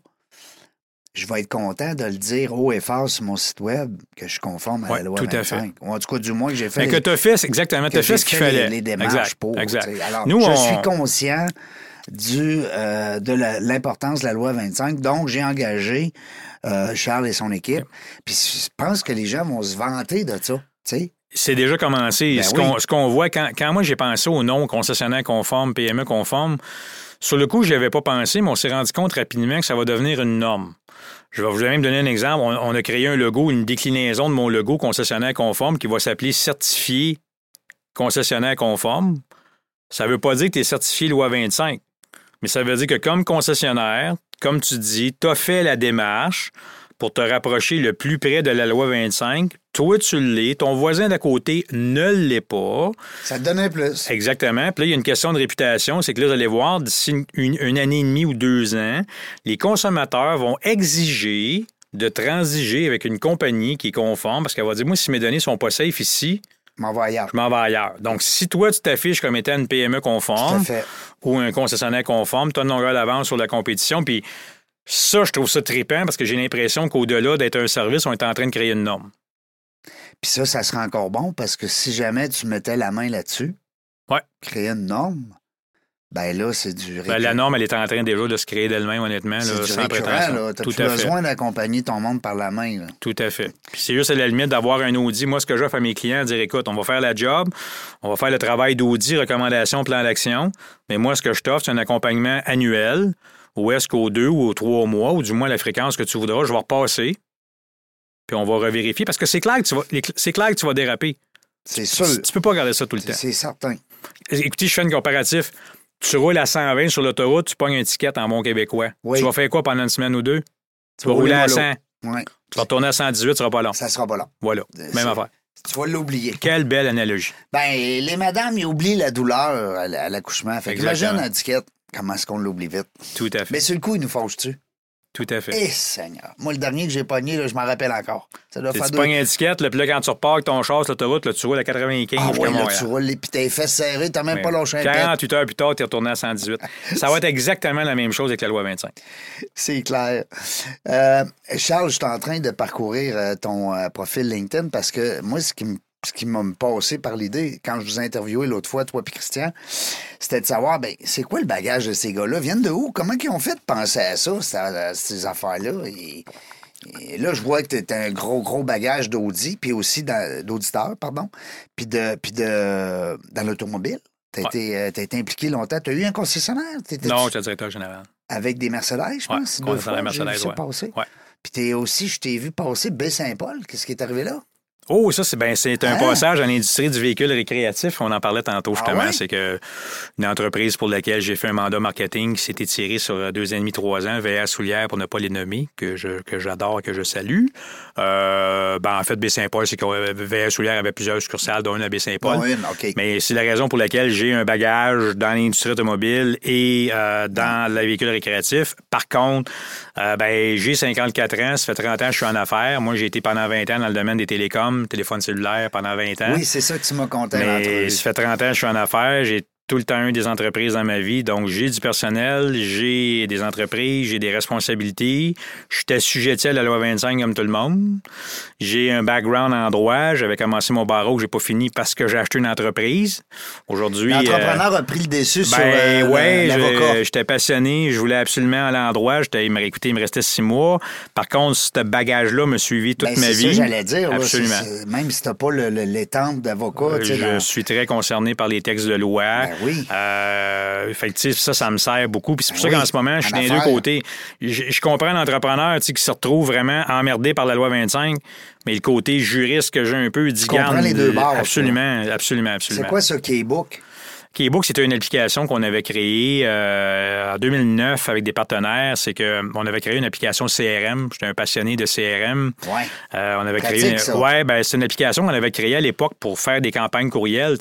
je vais être content de le dire haut et fort sur mon site web que je suis conforme à la loi tout 25. À fait. Ou en tout cas, du moins que j'ai fait. Mais que tu as fait, exactement, tu as fait ce qu'il fallait. Les, démarches pour. Exact. Alors, Nous, je suis conscient du, euh, de l'importance de la loi 25. Donc, j'ai engagé euh, Charles et son équipe. Puis je pense que les gens vont se vanter de ça. C'est déjà commencé. Ben ce qu'on voit, quand, quand moi j'ai pensé au nom concessionnaire conforme, PME conforme, sur le coup, je n'y avais pas pensé, mais on s'est rendu compte rapidement que ça va devenir une norme. Je vais vous donner un exemple. On, a créé un logo, une déclinaison de mon logo concessionnaire conforme qui va s'appeler certifié concessionnaire conforme. Ça ne veut pas dire que tu es certifié loi 25, mais ça veut dire que comme concessionnaire, comme tu dis, tu as fait la démarche pour te rapprocher le plus près de la loi 25. Toi, tu l'es. Ton voisin d'à côté ne l'est pas. Ça te donnait plus. Exactement. Puis là, il y a une question de réputation. C'est que là, vous allez voir, d'ici une, une année et demie ou deux ans, les consommateurs vont exiger de transiger avec une compagnie qui est conforme parce qu'elle va dire, moi, si mes données sont pas safe ici, Je m'en vais ailleurs. je m'en vais ailleurs. Donc, si toi, tu t'affiches comme étant une PME conforme ou un concessionnaire conforme, tu as une longueur d'avance sur la compétition. Puis ça, je trouve ça trippant parce que j'ai l'impression qu'au-delà d'être un service, on est en train de créer une norme. Puis ça, ça serait encore bon parce que si jamais tu mettais la main là-dessus, Ouais. créer une norme, ben là, c'est du Ben, la norme, elle est en train déjà de se créer d'elle-même, honnêtement, C'est là, sans prétention. à fait. besoin d'accompagner ton monde par la main. là. Tout à fait. Puis c'est juste à la limite d'avoir un audit. Moi, ce que j'offre à mes clients, dire écoute, on va faire la job, on va faire le travail d'audit, recommandation, plan d'action. Mais moi, ce que je t'offre, c'est un accompagnement annuel où est-ce qu'aux deux ou aux trois mois, ou du moins la fréquence que tu voudras, je vais repasser. Puis on va revérifier. Parce que c'est clair que tu vas, c'est clair que tu vas déraper. C'est sûr. Tu, tu peux pas regarder ça tout le temps. C'est certain. Écoutez, je fais un comparatif. Tu roules à 120 sur l'autoroute, tu pognes un ticket en bon québécois. Oui. Tu vas faire quoi pendant une semaine ou deux? Tu vas rouler rouler à mollo. 100. Ouais. Tu vas retourner à 118, ce sera pas long. Ça sera pas long. Voilà. Euh, Même affaire. Tu vas l'oublier. Quelle belle analogie. Ben, les madames, ils oublient la douleur à l'accouchement. Fait imagine un ticket, comment est-ce qu'on l'oublie vite? Tout à fait. Mais sur le coup, ils nous fauchent-tu? Tout à fait. Eh, Seigneur. Moi, le dernier que j'ai pogné, là, je m'en rappelle encore. Ça doit faire tu deux... pognes là, puis là, quand tu repars avec ton char sur l'autoroute, tu roules à 95 Ah ouais, là, tu roules les pis tes fesses serrées, t'as même Mais pas lâché un pet. 48 heures plus tard, tu es retourné à 118. Ça va être exactement la même chose avec la loi 25. C'est clair. Euh, Charles, je suis en train de parcourir euh, ton euh, profil LinkedIn parce que moi, ce qui me ce qui m'a passé par l'idée, quand je vous ai interviewé l'autre fois, toi et Christian, c'était de savoir, ben, c'est quoi le bagage de ces gars-là? Viennent de où? Comment ils ont fait de penser à ça, ça- ces affaires-là? Et, et là, je vois que tu as un gros, gros bagage d'audit, puis aussi d'auditeurs, pardon, puis de, puis de, dans l'automobile. Tu as, Ouais. été, euh, t'as été impliqué longtemps. Tu as eu un concessionnaire? T'étais-tu Non, le directeur général. avec des Mercedes, je Ouais, pense? deux concessionnaire Mercedes, ouais. Ouais. Puis t'es aussi, je t'ai vu passer Baie-Saint-Paul. Qu'est-ce qui est arrivé là? Oh, ça, c'est ben, c'est un Hein? passage à l'industrie du véhicule récréatif. On en parlait tantôt, justement. Ah ouais? C'est que une entreprise pour laquelle j'ai fait un mandat marketing qui s'est étiré sur deux et demi, trois ans, VA Soulière, pour ne pas les nommer, que je que j'adore, que je salue. Euh, ben, en fait, Baie-Saint-Paul, c'est que VA Soulière avait plusieurs succursales, dont une à Baie-Saint-Paul. Bon, une, OK. Mais c'est la raison pour laquelle j'ai un bagage dans l'industrie automobile et euh, dans le véhicule récréatif. Par contre, euh, ben, j'ai 54 ans, ça fait 30 ans que je suis en affaires. Moi, j'ai été pendant 20 ans dans le domaine des télécoms, téléphone cellulaire pendant 20 ans. Oui, c'est ça que tu m'as conté Mais ça fait 30 ans que je suis en affaires. J'ai tout le temps eu des entreprises dans ma vie. Donc, j'ai du personnel, j'ai des entreprises, j'ai des responsabilités. Je suis assujetti à la loi 25 comme tout le monde. J'ai un background en droit. J'avais commencé mon barreau que j'ai pas fini parce que j'ai acheté une entreprise. Aujourd'hui. euh, L'entrepreneur a pris le déçu sur ben euh, ouais, j'étais passionné, je voulais absolument aller en droit. J'étais, écouté, il me restait six mois. Par contre, ce bagage-là me suivi toute Ben, ma c'est vie. ça, j'allais dire. Absolument. c'est- c'est- même si t'as pas l'étampe d'avocat, sais, Je dans- suis très concerné par les textes de loi. Ben oui. Euh, fait que, ça, ça me sert beaucoup. Puis c'est pour Ben ça oui, qu'en ce moment, je suis les deux côtés. Je, je comprends l'entrepreneur qui se retrouve vraiment emmerdé par la loi 25, mais le côté juriste que j'ai un peu dit garde, les deux Absolument, absolument, absolument. C'est quoi ce Keybook? Keybook, c'était une application qu'on avait créée euh, en 2009 avec des partenaires. C'est que on avait créé une application CRM. J'étais un passionné de CRM. Ouais. Euh, on avait Pratique, créé une... ça. ouais, ben c'est une application qu'on avait créée à l'époque pour faire des campagnes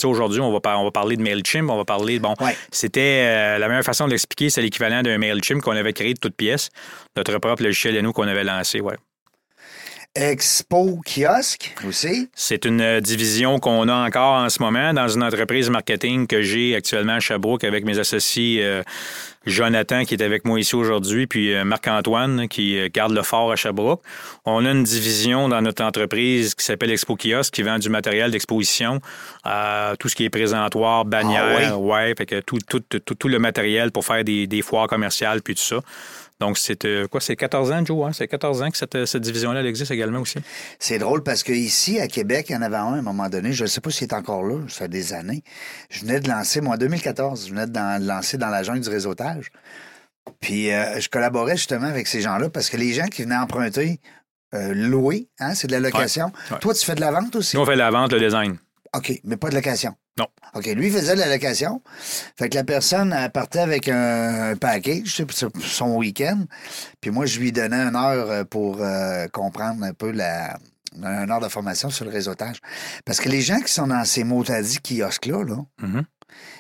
sais, aujourd'hui, on va par- on va parler de Mailchimp, on va parler bon, Ouais. c'était euh, la meilleure façon de l'expliquer, c'est l'équivalent d'un Mailchimp qu'on avait créé de toutes pièces, notre propre logiciel à nous qu'on avait lancé, ouais. Expo Kiosque aussi? C'est une euh, division qu'on a encore en ce moment dans une entreprise marketing que j'ai actuellement à Sherbrooke avec mes associés euh, Jonathan qui est avec moi ici aujourd'hui, puis euh, Marc-Antoine qui euh, garde le fort à Sherbrooke. On a une division dans notre entreprise qui s'appelle Expo Kiosque qui vend du matériel d'exposition, euh, tout ce qui est présentoir, bannière, Ah ouais, fait que tout, tout, tout, tout le matériel pour faire des, des foires commerciales puis tout ça. Donc, c'est euh, quoi? C'est 14 ans, Joe? Hein? C'est 14 ans que cette, cette division-là existe également aussi. C'est drôle parce que ici, à Québec, il y en avait un à un moment donné. Je ne sais pas s'il est encore là. Ça fait des années. Je venais de lancer, moi, en 2014, je venais de lancer dans la jungle du réseautage. Puis euh, je collaborais justement avec ces gens-là parce que les gens qui venaient emprunter, euh, louer, hein, c'est de la location. ouais. Toi, tu fais de la vente aussi? Nous, on fait la vente, le design. OK, mais pas de location. Non. OK, lui, il faisait de la location. Fait que la personne elle partait avec un, un package pour son week-end. Puis moi, je lui donnais une heure euh, pour euh, comprendre un peu la une heure de formation sur le réseautage. Parce que les gens qui sont dans ces mots-tadis kiosques-là, là, Mhm.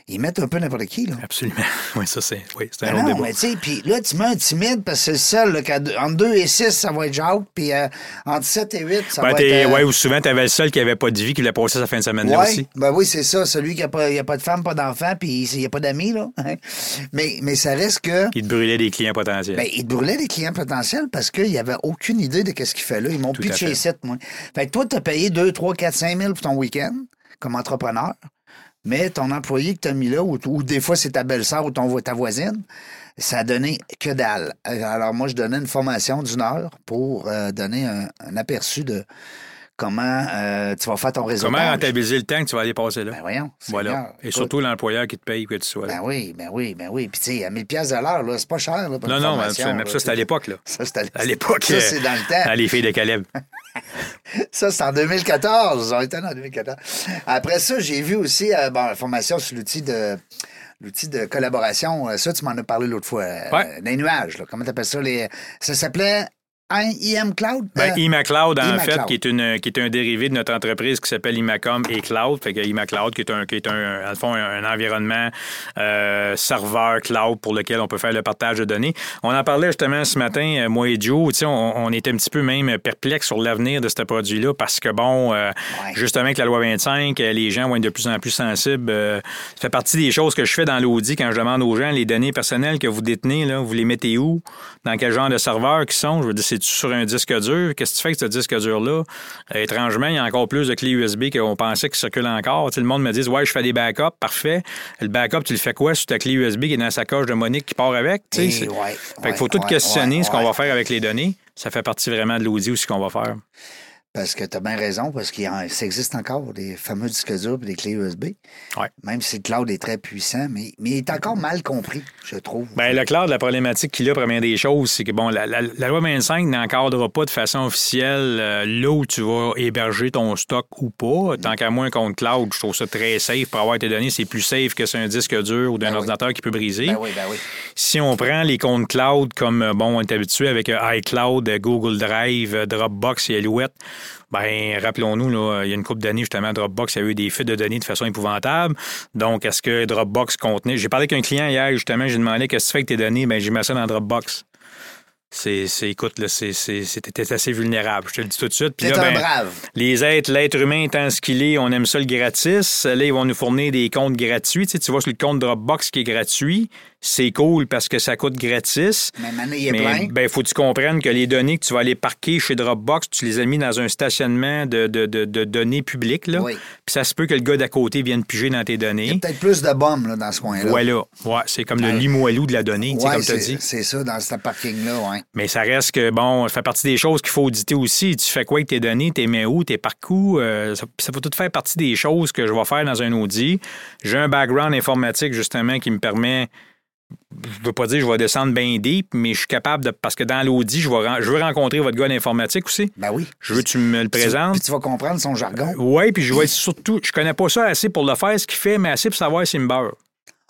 Ils mettent un peu n'importe qui, là. Absolument. Oui, ça, c'est oui, c'est un Ben autre non, débat. mais tu sais, puis là, tu mets un timide parce que c'est le seul, là, entre 2 et 6, ça va être Jacques, puis euh, entre 7 et 8, ça Ben, va être... euh, ouais, ou souvent, tu avais le seul qui n'avait pas de vie, qui voulait passer sa fin de semaine là Ouais, aussi. ben oui, c'est ça. Celui qui n'a pas, il a pas de femme, pas d'enfant, puis il n'y a pas d'amis, là. hein. mais, mais ça reste que. Qui te brûlait des clients potentiels. Ben, il te brûlait des clients potentiels parce qu'il n'y avait aucune idée de ce qu'il fait là. Ils m'ont pitché fait. ici, moi. Fait que toi, tu as payé 2, 3, 4, 5 000 pour ton week-end comme entrepreneur. Mais ton employé que tu as mis là, ou, ou des fois c'est ta belle-sœur ou ton, ta voisine, ça a donné que dalle. Euh, Alors moi, je donnais une formation d'une heure pour euh, donner un, un aperçu de comment euh, tu vas faire ton réseau. Comment rentabiliser le temps que tu vas aller passer là? Ben voyons. voilà. Et écoute. surtout l'employeur qui te paye que tu sois là. Ben oui, ben oui, ben oui. Puis tu sais, à 1000 pièces de l'heure, là, c'est pas cher. Là, pour non, une non, mais ça, c'était à l'époque, là. Ça, c'était À l'époque. Ça, euh, c'est dans le temps. dans les filles de Caleb. Ça, c'est en 2014. On était en 2014. Après ça, j'ai vu aussi euh, bon, la formation sur l'outil de l'outil de collaboration. Euh, Ça, tu m'en as parlé l'autre fois. euh. Des nuages. Là. Comment tu appelles ça? Les... Ça s'appelle IM Cloud? Ben, Euh, ImaCloud, en ImaCloud. fait, qui est, une, qui est un dérivé de notre entreprise qui s'appelle Imacom et Cloud. Fait que ImaCloud, qui est un, qui est un, fond, un, un environnement euh, serveur cloud pour lequel on peut faire le partage de données. On en parlait justement ce matin, euh, moi et Joe. On, on était un petit peu même perplexe sur l'avenir de ce produit-là parce que, bon, euh, Ouais. justement, avec la loi 25, euh, les gens vont être de plus en plus sensibles. Euh, ça fait partie des choses que je fais dans l'audit quand je demande aux gens les données personnelles que vous détenez, là, vous les mettez où? Dans quel genre de serveur qui sont? Je veux dire, c'est-tu sur un disque dur? Qu'est-ce que tu fais avec ce disque dur-là? Euh, étrangement, il y a encore plus de clés USB qu'on pensait qui circulent encore. Tu le monde me dit Ouais, je fais des backups, parfait. Le backup, tu le fais quoi sur ta clé USB qui est dans la sacoche de Monique qui part avec? Tu c'est- ouais, fait qu'il faut tout questionner ce qu'on va faire avec les données. Ça fait partie vraiment de l'audit aussi qu'on va faire. Parce que tu as bien raison, parce qu'il ça existe encore, des fameux disques durs et des clés USB. Ouais. Même si le cloud est très puissant, mais, mais il est encore mal compris, je trouve. Ben, le cloud, la problématique qu'il a, première des choses, c'est que bon, la, la- la loi 25 n'encadrera pas de façon officielle euh, là où tu vas héberger ton stock ou pas. Tant qu'à moins compte cloud, je trouve ça très safe pour avoir tes données. C'est plus safe que sur un disque dur ou d'un Ben oui. ordinateur qui peut briser. Ben oui, ben oui. Si on prend les comptes cloud comme, euh, bon, on est habitué avec euh, iCloud, Google Drive, Dropbox et Alouette, ben, rappelons-nous, là, il y a une couple d'années, justement, Dropbox a eu des fuites de données de façon épouvantable. Donc, est-ce que Dropbox contenait? J'ai parlé avec un client hier, justement, j'ai demandé qu'est-ce que tu fais avec tes données? Ben, j'ai mis ça dans Dropbox. C'est, c'est- écoute, là, c'est, c'est, c'était assez vulnérable. Je te le dis tout de suite. Puis là, un ben, brave. les êtres, l'être humain étant ce qu'il est, on aime ça le gratis. Là, ils vont nous fournir des comptes gratuits. Tu, sais, tu vois sur le compte Dropbox qui est gratuit, c'est cool parce que ça coûte gratis. Mais il Mais ben, faut que tu comprennes que les données que tu vas aller parquer chez Dropbox, tu les as mis dans un stationnement de, de- de- de données publiques. Là. Oui. Puis ça se peut que le gars d'à côté vienne piger dans tes Il y a données. peut-être plus de bombes là, dans ce coin-là. Voilà. Ouais, c'est comme le limoilou de la donnée, tu sais, Ouais, comme tu as c'est dit. c'est ça, dans ce parking-là, ouais. Mais ça reste que, bon, ça fait partie des choses qu'il faut auditer aussi. Tu fais quoi avec tes données, tes mets où, tes parcours. euh, ça, ça peut tout faire partie des choses que je vais faire dans un audit. J'ai un background informatique, justement, qui me permet. Je ne veux pas dire que je vais descendre bien deep, mais je suis capable de. Parce que dans l'audit, je, vais je veux rencontrer votre gars d'informatique aussi. Ben oui. Je veux que tu me le présentes. Puis tu vas comprendre son jargon. Oui, puis je vais être surtout. Je connais pas ça assez pour le faire, ce qu'il fait, mais assez pour savoir s'il me beurre.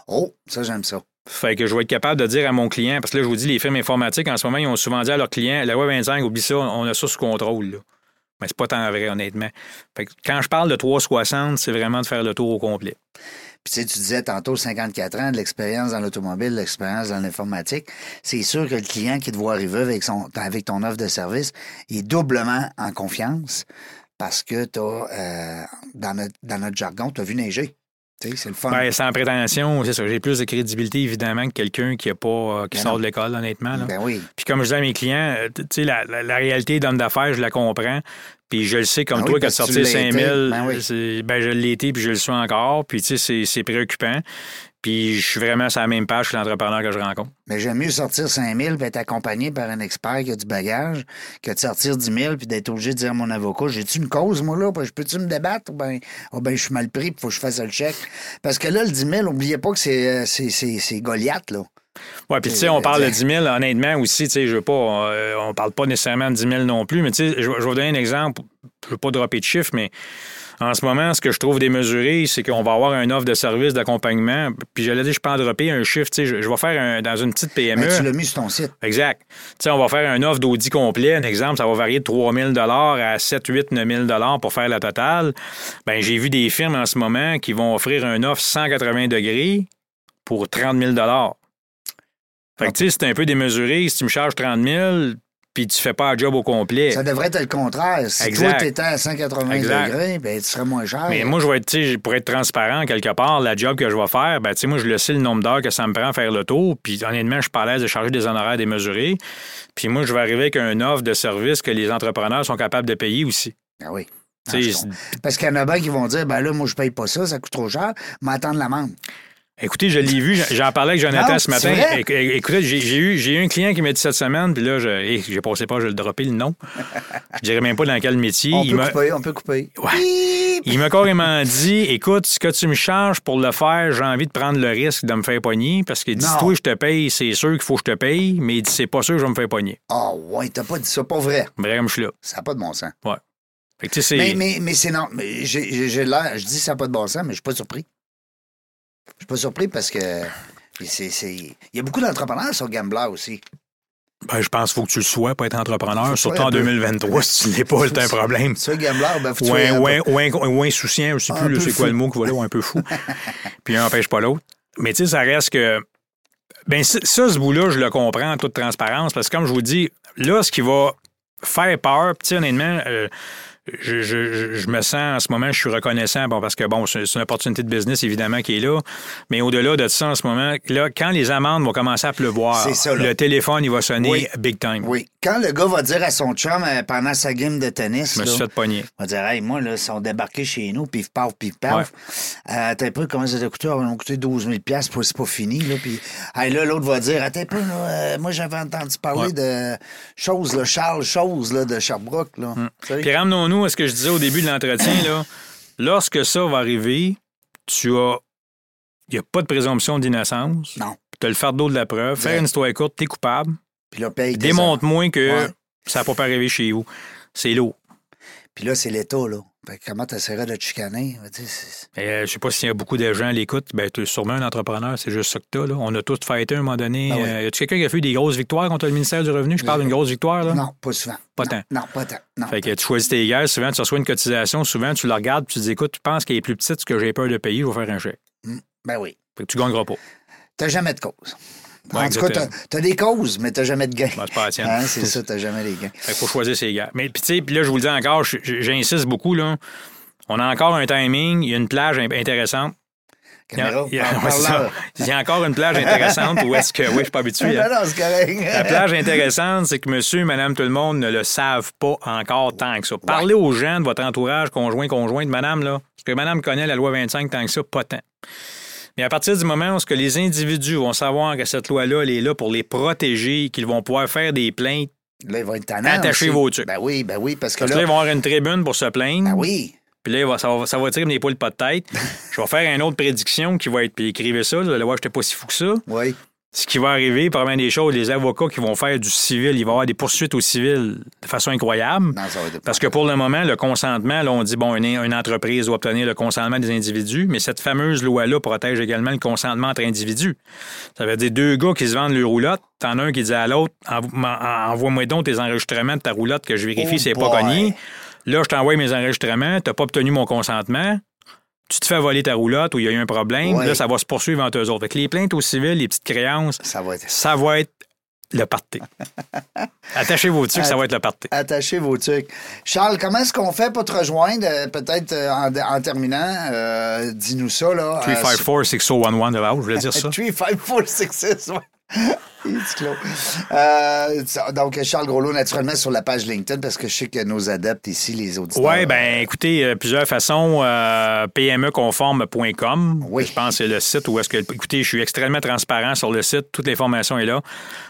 Oh, ça, j'aime ça. Fait que je vais être capable de dire à mon client, parce que là, je vous dis, les firmes informatiques, en ce moment, ils ont souvent dit à leurs clients, la loi 25, oublie ça, on a ça sous contrôle. Là. Mais c'est pas tant vrai, honnêtement. Fait que quand je parle de 360, c'est vraiment de faire le tour au complet. Puis tu sais, tu disais tantôt 54 ans de l'expérience dans l'automobile, l'expérience dans l'informatique. C'est sûr que le client qui te voit arriver avec, son, avec ton offre de service est doublement en confiance parce que tu as, dans, notre, dans notre jargon, tu as vu neiger. C'est le fun. Ben, sans prétention, c'est ça. J'ai plus de crédibilité, évidemment, que quelqu'un qui, a pas, euh, qui Ben sort non. de l'école, honnêtement. là. ben oui. Puis comme je dis à mes clients, euh, tu sais, la, la- la réalité d'homme d'affaires, je la comprends. Puis je le sais, comme Ben toi, oui, tu sortir l'as 5 000, été. Ben oui. c'est- ben, je l'ai été, puis je le suis encore. Puis tu sais, c'est préoccupant. Puis je suis vraiment sur la même page que l'entrepreneur que je rencontre. Mais j'aime mieux sortir 5 000 puis être accompagné par un expert qui a du bagage que de sortir 10 000 puis d'être obligé de dire à mon avocat J'ai-tu une cause, moi, là? Je Peux-tu me débattre? Ou ben, oh, ben, je suis mal pris puis faut que je fasse le chèque. Parce que là, le 10 000, n'oubliez pas que c'est, euh, c'est, c'est, c'est Goliath, là. Ouais, puis tu sais, on parle de 10 000, honnêtement aussi, tu sais, je veux pas, euh, on parle pas nécessairement de 10 000 non plus, mais tu sais, je, vais- je vais vous donner un exemple, je veux pas dropper de chiffres, mais En ce moment, ce que je trouve démesuré, c'est qu'on va avoir une offre de service d'accompagnement. Puis j'allais dire, je peux en dropper un chiffre. tu sais, Je, je vais faire un- dans une petite PME. Ben, tu l'as mis sur ton site. Exact. Tu sais, on va faire un offre d'audit complet. Un exemple, ça va varier de 3 000 à 7, 8, 9 000 pour faire la totale. Ben, j'ai vu des firmes en ce moment qui vont offrir un offre 180 degrés pour 30 000 Fait que, tu sais, c'est un peu démesuré. Si tu me charges 30 000 puis tu fais pas un job au complet. Ça devrait être le contraire. Si Exact. toi, tu étais à 180 Exact. degrés, ben, tu serais moins cher. Mais moi, je vais être, tu sais, pour être transparent quelque part, la job que je vais faire, ben, tu sais, moi, je le sais le nombre d'heures que ça me prend à faire le tour. Puis, honnêtement, je suis pas à l'aise de charger des honoraires démesurés. Puis, moi, je vais arriver avec un offre de service que les entrepreneurs sont capables de payer aussi. Ah oui. Tu sais, je comprends. Parce qu'il y en a bien qui vont dire, ben là, moi, je paye pas ça, ça coûte trop cher, m'attendre l'amende. Écoutez, je l'ai vu, j'en parlais avec Jonathan Non, ce matin. vrai? Écoutez, j'ai eu, un client qui m'a dit cette semaine, puis là, j'ai passé pas, je vais le dropper le nom. Je dirais même pas dans quel métier. On Il peut couper, on peut couper. Ouais. Il m'a carrément dit Écoute, ce que tu me charges pour le faire, j'ai envie de prendre le risque de me faire pogner parce qu'il dit. Toi, je te paye, c'est sûr qu'il faut que je te paye, mais il dit C'est pas sûr que je vais me faire pogner. Ah ouais, t'as pas dit ça, pas vrai. Bref, je suis là. Ça n'a pas de bon sens. Ouais. Fait que, Mais, c'est. mais, mais c'est non. mais j'ai l'air. Je dis ça n'a pas de bon sens, mais je suis pas surpris. Je suis pas surpris parce que. c'est- c'est- Il y a beaucoup d'entrepreneurs sur Gambler aussi. Ben, je pense qu'il faut que tu le sois pour être entrepreneur, Faut surtout en un peu. 2023. Si tu ne l'es pas, c'est un problème. Gambler, ben, faut Ou un, ou un- ou un- ou insouciant, je sais Un plus c'est quoi le mot qui va là, ou un peu fou. Puis un n'empêche pas l'autre. Mais tu sais, ça reste que. Ben, ça, ce bout-là, je le comprends en toute transparence, parce que comme je vous dis, là, ce qui va faire peur, puis honnêtement, euh, je, je- je- me sens en ce moment, je suis reconnaissant, bon, parce que bon, c'est une opportunité de business évidemment qui est là, mais au-delà de ça en ce moment, là, quand les amendes vont commencer à pleuvoir, ça, le téléphone, il va sonner Oui. big time. Oui. Quand le gars va dire à son chum euh, pendant sa game de tennis, Je me là, suis fait pogner. va dire Hey, moi, là, ils sont débarqués chez nous, pif paf, pif paf. Euh, T'as un peu comment ça t'a coûté? Ça m'a coûté 12 000 puis c'est pas fini. Là, puis hey, là, l'autre va dire Attends peu, là, euh, moi, j'avais entendu parler Ouais. de choses, là, Charles Chose là, de Sherbrooke. Là. Sais? Puis ramenons-nous à ce que je disais au début de l'entretien. là. Lorsque ça va arriver, tu as. Il n'y a pas de présomption d'innocence. Non. Tu as le fardeau de la preuve. Faire une histoire courte, tu es coupable. Puis là, paye tes Démontre-moi que Ouais. ça n'a pas pu arriver chez vous. C'est lourd. Puis là, c'est l'État, là. Fait que comment t'essaierais de te chicaner? Tu c'est- Euh, je sais pas s'il y a beaucoup de gens à l'écoute. Ben, tu es sûrement un entrepreneur, c'est juste ça que tu as. On a tous fait un moment donné. Ah oui. Euh, y quelqu'un qui a fait des grosses victoires contre le ministère du Revenu? Je parle d'une grosse victoire. Là. Non, pas souvent. Pas non, tant. Non, pas tant. Non. Fait que tu choisis tes guerres. Souvent, tu reçois une cotisation. Souvent, tu la regardes tu te dis écoute, tu penses qu'elle est plus petite que j'ai peur de payer, je vais faire un chèque. Ben oui. Fait que tu gagneras pas. T'as jamais de cause. Ouais, en tout cas, t'as t'as des causes, mais t'as jamais de gains. C'est. Hein, c'est ça, t'as jamais les gains. Qu'il faut choisir ses gars. Mais puis tu sais, puis là, je vous le dis encore, j'insiste beaucoup, là. On a encore un timing, il y a une plage in- intéressante. Il y a, Caméra, il y a-. Il y a encore une plage intéressante où est-ce que. Oui, je suis pas habitué. Non, hein. non, c'est correct. La plage intéressante, c'est que monsieur, madame, tout le monde ne le savent pas encore tant que ça. Parlez aux gens de votre entourage, conjoint, conjointe, madame, là. Parce que madame connaît la loi 25 tant que ça, pas tant. Mais à partir du moment où ce que les individus vont savoir que cette loi-là, elle est là pour les protéger, qu'ils vont pouvoir faire des plaintes, Là, il va être. Attachez vos trucs. Ben oui, ben oui, parce que parce là, là. ils vont avoir une tribune pour se plaindre. Ben oui. Puis là, ça, va, ça va tirer des poules pas de tête. Je vais faire une autre prédiction qui va être. Puis écrivez ça, là, je n'étais pas si fou que ça. Oui. Ce qui va arriver, parmi des choses, les avocats qui vont faire du civil, il va y avoir des poursuites au civil de façon incroyable. Non, ça va être. Parce que pour le moment, le consentement, là, on dit, bon, une, une entreprise doit obtenir le consentement des individus, mais cette fameuse loi-là protège également le consentement entre individus. Ça veut dire deux gars qui se vendent leur roulotte, t'en as un qui dit à l'autre, envoie-moi donc tes enregistrements de ta roulotte que je vérifie Oh si c'est pas cogné. Là, je t'envoie mes enregistrements, t'as pas obtenu mon consentement. Tu te fais voler ta roulotte ou il y a eu un problème, Ouais. là, ça va se poursuivre entre eux autres. Fait que les plaintes au civil, les petites créances, Ça va être. ça va être le party. Attachez vos trucs, ça va être le party. Attachez vos trucs. Charles, comment est-ce qu'on fait pour te rejoindre? Euh, Peut-être euh, en, en terminant, euh, dis-nous ça, là. Euh, 354-6011 de je voulais dire ça. 35466, Euh, donc, Charles Groslot, naturellement, sur la page LinkedIn, parce que je sais que nos adeptes ici, les auditeurs. Oui, ben écoutez, euh, plusieurs façons. euh, PMEconforme.com. Oui. Je pense que c'est le site où est-ce que. Écoutez, je suis extrêmement transparent sur le site. Toute l'information est là.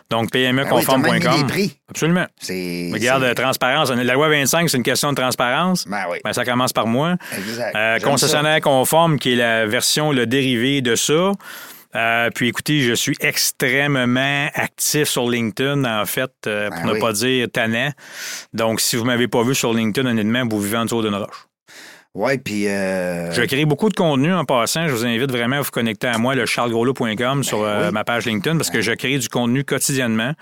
Donc, Ah oui, t'as même PMEconforme.com. mis les prix. Absolument. Regarde, euh, transparence. La loi 25, c'est une question de transparence. Ben oui. Ben, ça commence par moi. Exact. Euh, concessionnaire conforme, qui est la version, le dérivé de ça. Euh, puis écoutez, je suis extrêmement actif sur LinkedIn, en fait, euh, pour Ben ne oui. pas dire tannant. Donc, si vous ne m'avez pas vu sur LinkedIn, honnêtement, vous vivez en dessous d'une roche. Oui, puis. euh, Je crée beaucoup de contenu en passant. Je vous invite vraiment à vous connecter à moi, le charlesgroslo.com, sur euh, Ben oui. ma page LinkedIn, parce que je crée du contenu quotidiennement.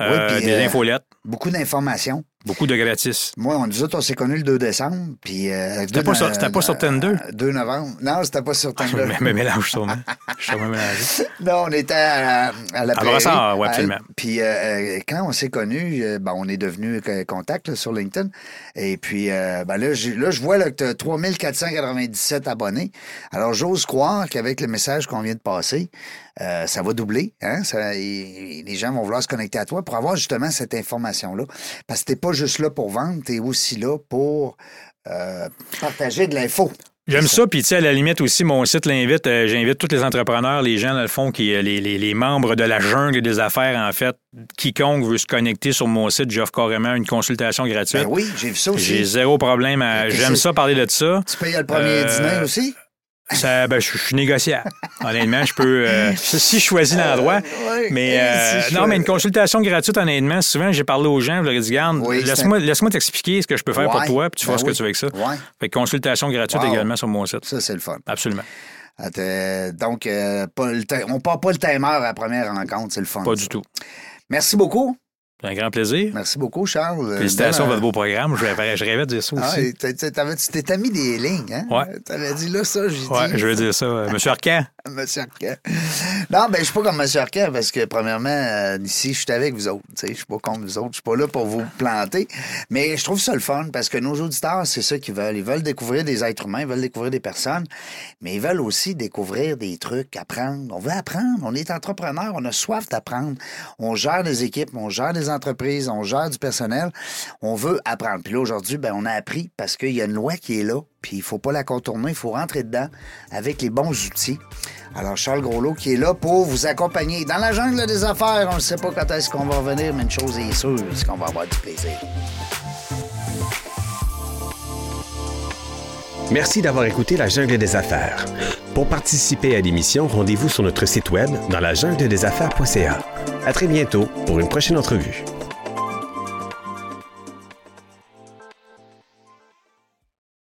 Oui, des infolettes, beaucoup d'informations. Beaucoup de gratis. Moi, on, nous autres, on s'est connus le 2 décembre. Puis. euh, C'était pas no- pas sur Tinder? 2 novembre. Non, c'était pas sur Tinder. Mais, mais mélange sûrement. Je suis mélangé. Non, on était à, à la À prairie. Ouais, Ouais. absolument. Puis euh, euh, quand on s'est connus, euh, ben, on est devenus euh, contact là, sur LinkedIn. Et puis euh, ben, là, je vois là, que tu as 3497 abonnés. Alors, j'ose croire qu'avec le message qu'on vient de passer, euh, ça va doubler. Hein? Ça- et- et les gens vont vouloir se connecter à toi pour avoir justement cette information-là. Parce que tu pas juste là pour vendre, tu es aussi là pour euh, partager de l'info. J'aime ça, puis tu sais, à la limite aussi, mon site l'invite, euh, j'invite tous les entrepreneurs, les gens, dans le fond, qui, euh, les, les- les membres de la jungle des affaires, en fait, quiconque veut se connecter sur mon site, j'offre carrément une consultation gratuite. Ben oui, j'ai vu ça J'ai aussi. zéro problème à. J'aime ça parler de ça. Tu payes le premier Euh, dîner aussi? Ça, ben, je, je suis négociable. Honnêtement, je peux. euh, si je choisis l'endroit. ouais. Mais euh, Si non, mais une consultation gratuite, honnêtement, souvent, j'ai parlé aux gens, je leur ai dit, garde, Oui, laisse-moi t'expliquer ce que je peux faire pour toi, puis tu ben vois ce que oui. tu veux avec ça. Ouais, Fait que consultation gratuite Wow. également sur mon site. ça, c'est le fun. Absolument. Donc, euh, pas le ti- on part pas le timer à la première rencontre, c'est le fun. Pas ça. du tout. Merci beaucoup. Un grand plaisir. Merci beaucoup, Charles. Félicitations à Bonne- votre beau programme. Je rêvais, je rêvais de dire ça Ah, aussi. t'avais- tu t'es mis des lignes, hein? Ouais. T'avais dit là, ça, j'ai Ouais, dit. je veux dire ça. Euh, Monsieur Arcan, Monsieur Arquet. Non, ben, je suis pas comme Monsieur Arquet parce que, premièrement, euh, ici, je suis avec vous autres. Je suis pas comme vous autres. Je suis pas là pour vous planter. Mais je trouve ça le fun parce que nos auditeurs, c'est ça qu'ils veulent. Ils veulent découvrir des êtres humains, ils veulent découvrir des personnes, mais ils veulent aussi découvrir des trucs, apprendre. On veut apprendre. On est entrepreneur, on a soif d'apprendre. On gère des équipes, on gère des entreprises, on gère du personnel. On veut apprendre. Puis là, aujourd'hui, ben, on a appris parce qu'il y a une loi qui est là, puis il faut pas la contourner, il faut rentrer dedans avec les bons outils. Alors, Charles Groslot qui est là pour vous accompagner dans la jungle des affaires. On ne sait pas quand est-ce qu'on va revenir, mais une chose est sûre, c'est qu'on va avoir du plaisir. Merci d'avoir écouté La Jungle des Affaires. Pour participer à l'émission, rendez-vous sur notre site web dans la jungle des affaires.ca. À très bientôt pour une prochaine entrevue.